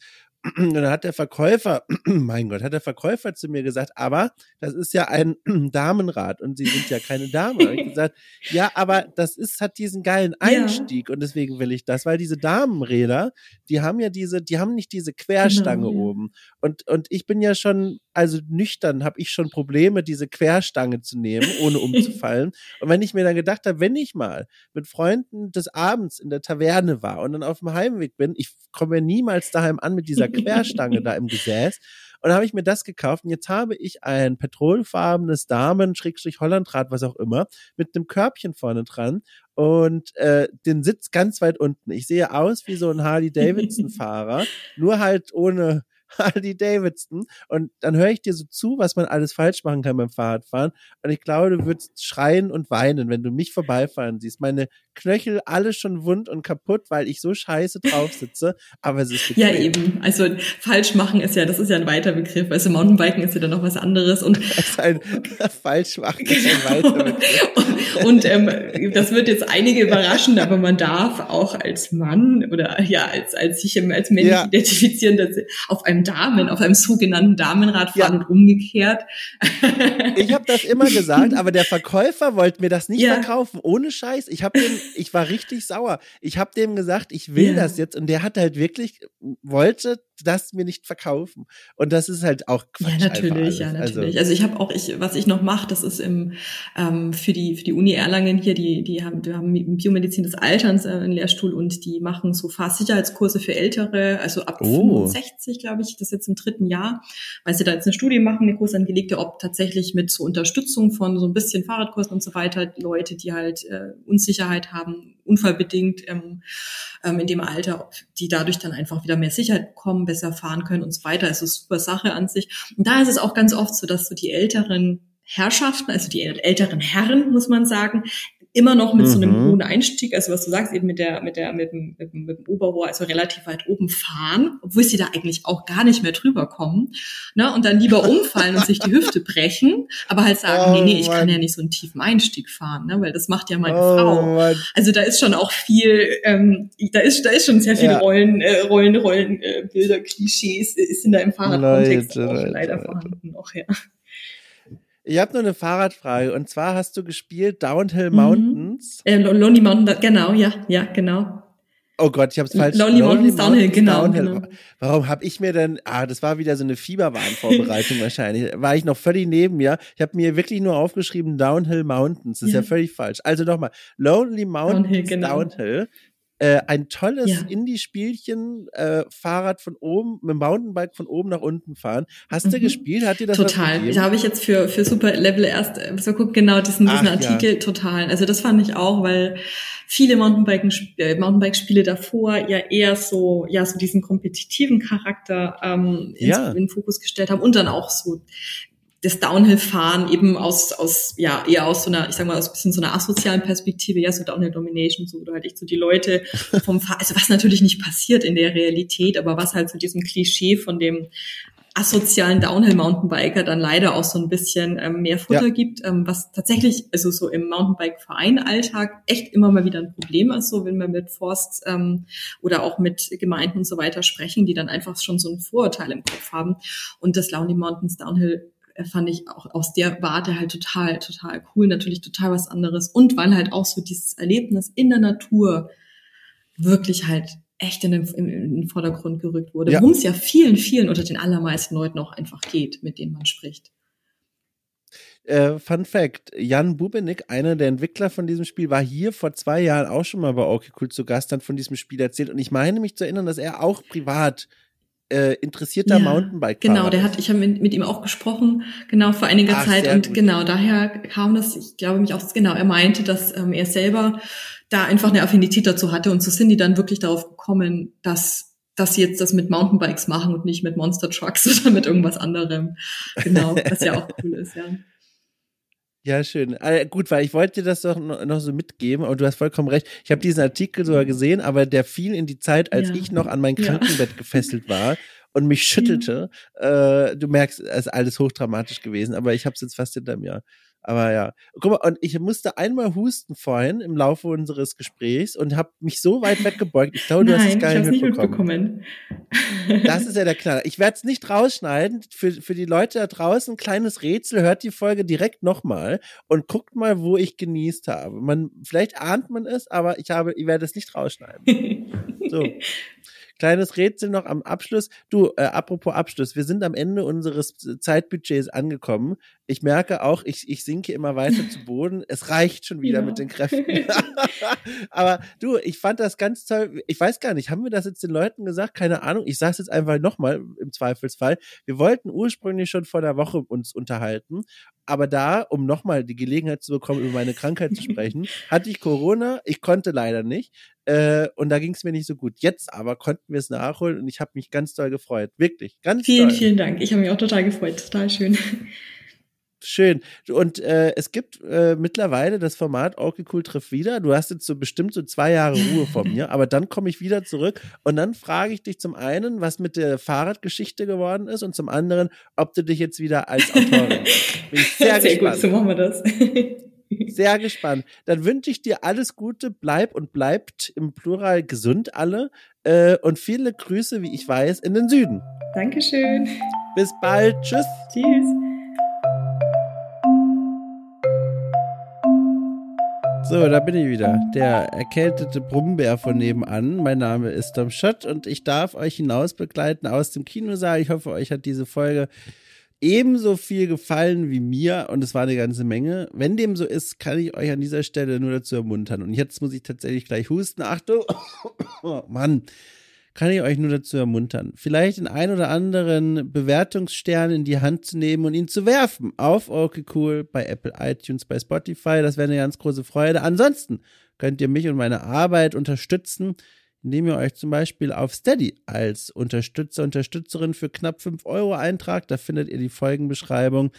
Und dann hat der Verkäufer, mein Gott, hat der Verkäufer zu mir gesagt, aber das ist ja ein Damenrad und Sie sind ja keine Dame. Und ich gesagt, ja, aber das ist, hat diesen geilen Einstieg ja. und deswegen will ich das, weil diese Damenräder, die haben ja diese, die haben nicht diese Querstange genau, ja. oben. Und, und ich bin ja schon, also nüchtern, habe ich schon Probleme, diese Querstange zu nehmen, ohne umzufallen. und wenn ich mir dann gedacht habe, wenn ich mal mit Freunden des Abends in der Taverne war und dann auf dem Heimweg bin, ich komme ja niemals daheim an mit dieser Querstange da im Gesäß. Und habe ich mir das gekauft und jetzt habe ich ein petrolfarbenes Damen, Schrägstrich Hollandrad, was auch immer, mit einem Körbchen vorne dran und äh, den Sitz ganz weit unten. Ich sehe aus wie so ein Harley Davidson Fahrer, nur halt ohne Harley Davidson. Und dann höre ich dir so zu, was man alles falsch machen kann beim Fahrradfahren. Und ich glaube, du würdest schreien und weinen, wenn du mich vorbeifahren siehst. Meine Knöchel alle schon wund und kaputt, weil ich so scheiße drauf sitze. Aber es ist bequem. Ja, eben. Also falsch machen ist ja, das ist ja ein weiter Begriff. Also Mountainbiken ist ja dann noch was anderes. Und das ein falsch machen ist ein weiter Begriff. und, und ähm, das wird jetzt einige überraschen, aber man darf auch als Mann oder ja, als, als sich als männlich ja. identifizieren, dass auf einem Damen, auf einem sogenannten Damenrad fahren ja. und umgekehrt. Ich habe das immer gesagt, aber der Verkäufer wollte mir das nicht ja. verkaufen. Ohne Scheiß. Ich habe dem ich war richtig sauer. Ich habe dem gesagt, ich will yeah. das jetzt und der hat halt wirklich wollte das mir nicht verkaufen. Und das ist halt auch Quatsch. Ja, natürlich, ja, also natürlich. Also, also ich habe auch, ich, was ich noch mache, das ist im ähm, für die für die Uni Erlangen hier, die die haben, wir haben Biomedizin des Alterns äh, einen Lehrstuhl und die machen so Fahrsicherheitskurse für Ältere, also ab oh. 65, glaube ich, das ist jetzt im dritten Jahr, weil sie da jetzt eine Studie machen, eine Kursangelegte, ob tatsächlich mit so Unterstützung von so ein bisschen Fahrradkursen und so weiter Leute, die halt äh, Unsicherheit haben, unfallbedingt ähm, ähm, in dem Alter, ob die dadurch dann einfach wieder mehr Sicherheit bekommen, besser fahren können und so weiter. Ist super Sache an sich. Und da ist es auch ganz oft so, dass so die älteren Herrschaften, also die älteren Herren, muss man sagen, immer noch mit mhm. so einem mhm. hohen Einstieg, also was du sagst, eben mit der, mit der, mit dem, mit dem, mit dem Oberrohr, also relativ weit oben fahren, obwohl sie da eigentlich auch gar nicht mehr drüber kommen, ne, und dann lieber umfallen und sich die Hüfte brechen, aber halt sagen, oh, nee, nee, ich Mann. kann ja nicht so einen tiefen Einstieg fahren, ne, weil das macht ja meine oh, Frau. Mann. Also da ist schon auch viel, ähm, da ist, da ist schon sehr viel ja. Rollen, äh, Rollen, Rollen, äh, Bilder, Klischees, sind da im Fahrradkontext leider, leider vorhanden noch, ja. Ich habe nur eine Fahrradfrage und zwar hast du gespielt Downhill mhm. Mountains. Mhm. Äh, Lonely Mountain, genau, ja, ja, genau. Oh Gott, ich habe es falsch. Lonely, Lonely Mountains, Downhill, genau, Downhill. genau. Warum habe ich mir denn? Ah, das war wieder so eine Fieberwarnvorbereitung wahrscheinlich. War ich noch völlig neben mir. Ich habe mir wirklich nur aufgeschrieben Downhill Mountains. Das ist ja, ja völlig falsch. Also nochmal Lonely Mountains Downhill. Genau. Downhill. Äh, ein tolles ja. Indie-Spielchen, äh, Fahrrad von oben, mit dem Mountainbike von oben nach unten fahren. Hast mhm. du gespielt? Hat dir das Total. Da habe ich jetzt für, für Super Level erst äh, so guckt, genau diesen, diesen Ach, Artikel ja. total. Also das fand ich auch, weil viele äh, Mountainbike-Spiele davor ja eher so, ja, so diesen kompetitiven Charakter ähm, ja. in den Fokus gestellt haben und dann auch so das Downhill-Fahren eben aus, aus, ja, eher aus so einer, ich sag mal, aus bisschen so einer asozialen Perspektive, ja, so Downhill-Domination, so, du halt echt so die Leute vom Fahren, also was natürlich nicht passiert in der Realität, aber was halt so diesem Klischee von dem asozialen Downhill-Mountainbiker dann leider auch so ein bisschen ähm, mehr Futter ja. gibt, ähm, was tatsächlich, also so im Mountainbike-Verein-Alltag echt immer mal wieder ein Problem ist, so wenn wir mit Forst ähm, oder auch mit Gemeinden und so weiter sprechen, die dann einfach schon so ein Vorurteil im Kopf haben. Und das Lonely Mountains Downhill fand ich auch aus der Warte halt total, total cool, natürlich total was anderes. Und weil halt auch so dieses Erlebnis in der Natur wirklich halt echt in den, in, in den Vordergrund gerückt wurde, ja. worum es ja vielen, vielen unter den allermeisten Leuten auch einfach geht, mit denen man spricht. Äh, Fun Fact: Jan Bubenik, einer der Entwickler von diesem Spiel, war hier vor zwei Jahren auch schon mal bei Okay Cool zu Gast, hat von diesem Spiel erzählt. Und ich meine mich zu erinnern, dass er auch privat äh, interessierter ja, Mountainbike. Genau, der hat, ich habe mit, mit, ihm auch gesprochen, genau vor einiger Ach, Zeit und gut. genau daher kam das. Ich glaube mich auch genau. Er meinte, dass ähm, er selber da einfach eine Affinität dazu hatte und so sind die dann wirklich darauf gekommen, dass dass sie jetzt das mit Mountainbikes machen und nicht mit Monster Trucks oder mit irgendwas anderem. Genau, was ja auch cool ist, ja. Ja, schön. Äh, gut, weil ich wollte dir das doch noch, so mitgeben, aber du hast vollkommen recht. Ich habe diesen Artikel sogar gesehen, aber der fiel in die Zeit, als ja. ich noch an mein Krankenbett ja. gefesselt war und mich schüttelte. Mhm. Äh, du merkst, es ist alles hochdramatisch gewesen, aber ich habe es jetzt fast hinter mir. Aber ja, guck mal, und ich musste einmal husten vorhin im Laufe unseres Gesprächs und habe mich so weit weggebeugt. Ich glaube, du Nein, hast es gar nicht mitbekommen. mitbekommen. Das ist ja der Knaller. Ich werde es nicht rausschneiden. Für, für die Leute da draußen ein kleines Rätsel. Hört die Folge direkt nochmal und guckt mal, wo ich genießt habe. Man, vielleicht ahnt man es, aber ich habe, ich werde es nicht rausschneiden. So. Kleines Rätsel noch am Abschluss. Du, äh, apropos Abschluss, wir sind am Ende unseres Zeitbudgets angekommen. Ich merke auch, ich, ich sinke immer weiter zu Boden. Es reicht schon wieder ja. mit den Kräften. Aber du, ich fand das ganz toll. Ich weiß gar nicht, haben wir das jetzt den Leuten gesagt? Keine Ahnung. Ich sage es jetzt einfach nochmal im Zweifelsfall. Wir wollten ursprünglich schon vor der Woche uns unterhalten. Aber da, um nochmal die Gelegenheit zu bekommen, über meine Krankheit zu sprechen, hatte ich Corona. Ich konnte leider nicht. Äh, und da ging es mir nicht so gut. Jetzt aber konnten wir es nachholen und ich habe mich ganz doll gefreut. Wirklich, ganz Vielen, doll. vielen Dank. Ich habe mich auch total gefreut. Total schön. Schön. Und äh, es gibt äh, mittlerweile das Format Okay Cool trifft wieder. Du hast jetzt so bestimmt so zwei Jahre Ruhe von mir, aber dann komme ich wieder zurück und dann frage ich dich zum einen, was mit der Fahrradgeschichte geworden ist und zum anderen, ob du dich jetzt wieder als Autorin. Bin ich sehr, sehr gespannt. gut, so machen wir das. Sehr gespannt. Dann wünsche ich dir alles Gute, bleib und bleibt im Plural gesund alle äh, und viele Grüße, wie ich weiß, in den Süden. Dankeschön. Bis bald. Tschüss. Tschüss. So, da bin ich wieder. Der erkältete Brummbär von nebenan. Mein Name ist Tom Schott und ich darf euch hinaus begleiten aus dem Kinosaal. Ich hoffe, euch hat diese Folge ebenso viel gefallen wie mir und es war eine ganze Menge. Wenn dem so ist, kann ich euch an dieser Stelle nur dazu ermuntern. Und jetzt muss ich tatsächlich gleich husten. Achtung! Oh, Mann. Kann ich euch nur dazu ermuntern, vielleicht den ein oder anderen Bewertungsstern in die Hand zu nehmen und ihn zu werfen auf Okay Cool bei Apple iTunes, bei Spotify. Das wäre eine ganz große Freude. Ansonsten könnt ihr mich und meine Arbeit unterstützen indem ihr euch zum Beispiel auf Steady als Unterstützer, Unterstützerin für knapp 5 Euro eintragt. Da findet ihr die Folgenbeschreibung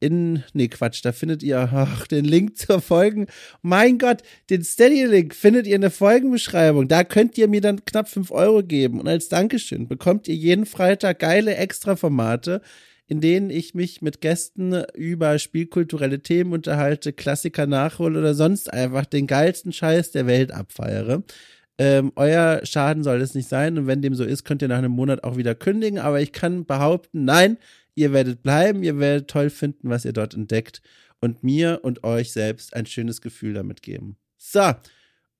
in, nee, Quatsch, da findet ihr ach, den Link zur Folgen. Mein Gott, den Steady-Link findet ihr in der Folgenbeschreibung. Da könnt ihr mir dann knapp 5 Euro geben. Und als Dankeschön bekommt ihr jeden Freitag geile Extra-Formate, in denen ich mich mit Gästen über spielkulturelle Themen unterhalte, Klassiker nachhole oder sonst einfach den geilsten Scheiß der Welt abfeiere. Ähm, euer Schaden soll es nicht sein. Und wenn dem so ist, könnt ihr nach einem Monat auch wieder kündigen. Aber ich kann behaupten, nein, ihr werdet bleiben, ihr werdet toll finden, was ihr dort entdeckt. Und mir und euch selbst ein schönes Gefühl damit geben. So,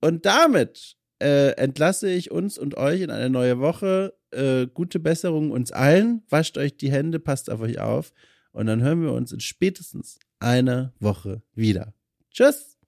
und damit äh, entlasse ich uns und euch in eine neue Woche. Äh, gute Besserung uns allen. Wascht euch die Hände, passt auf euch auf. Und dann hören wir uns in spätestens einer Woche wieder. Tschüss!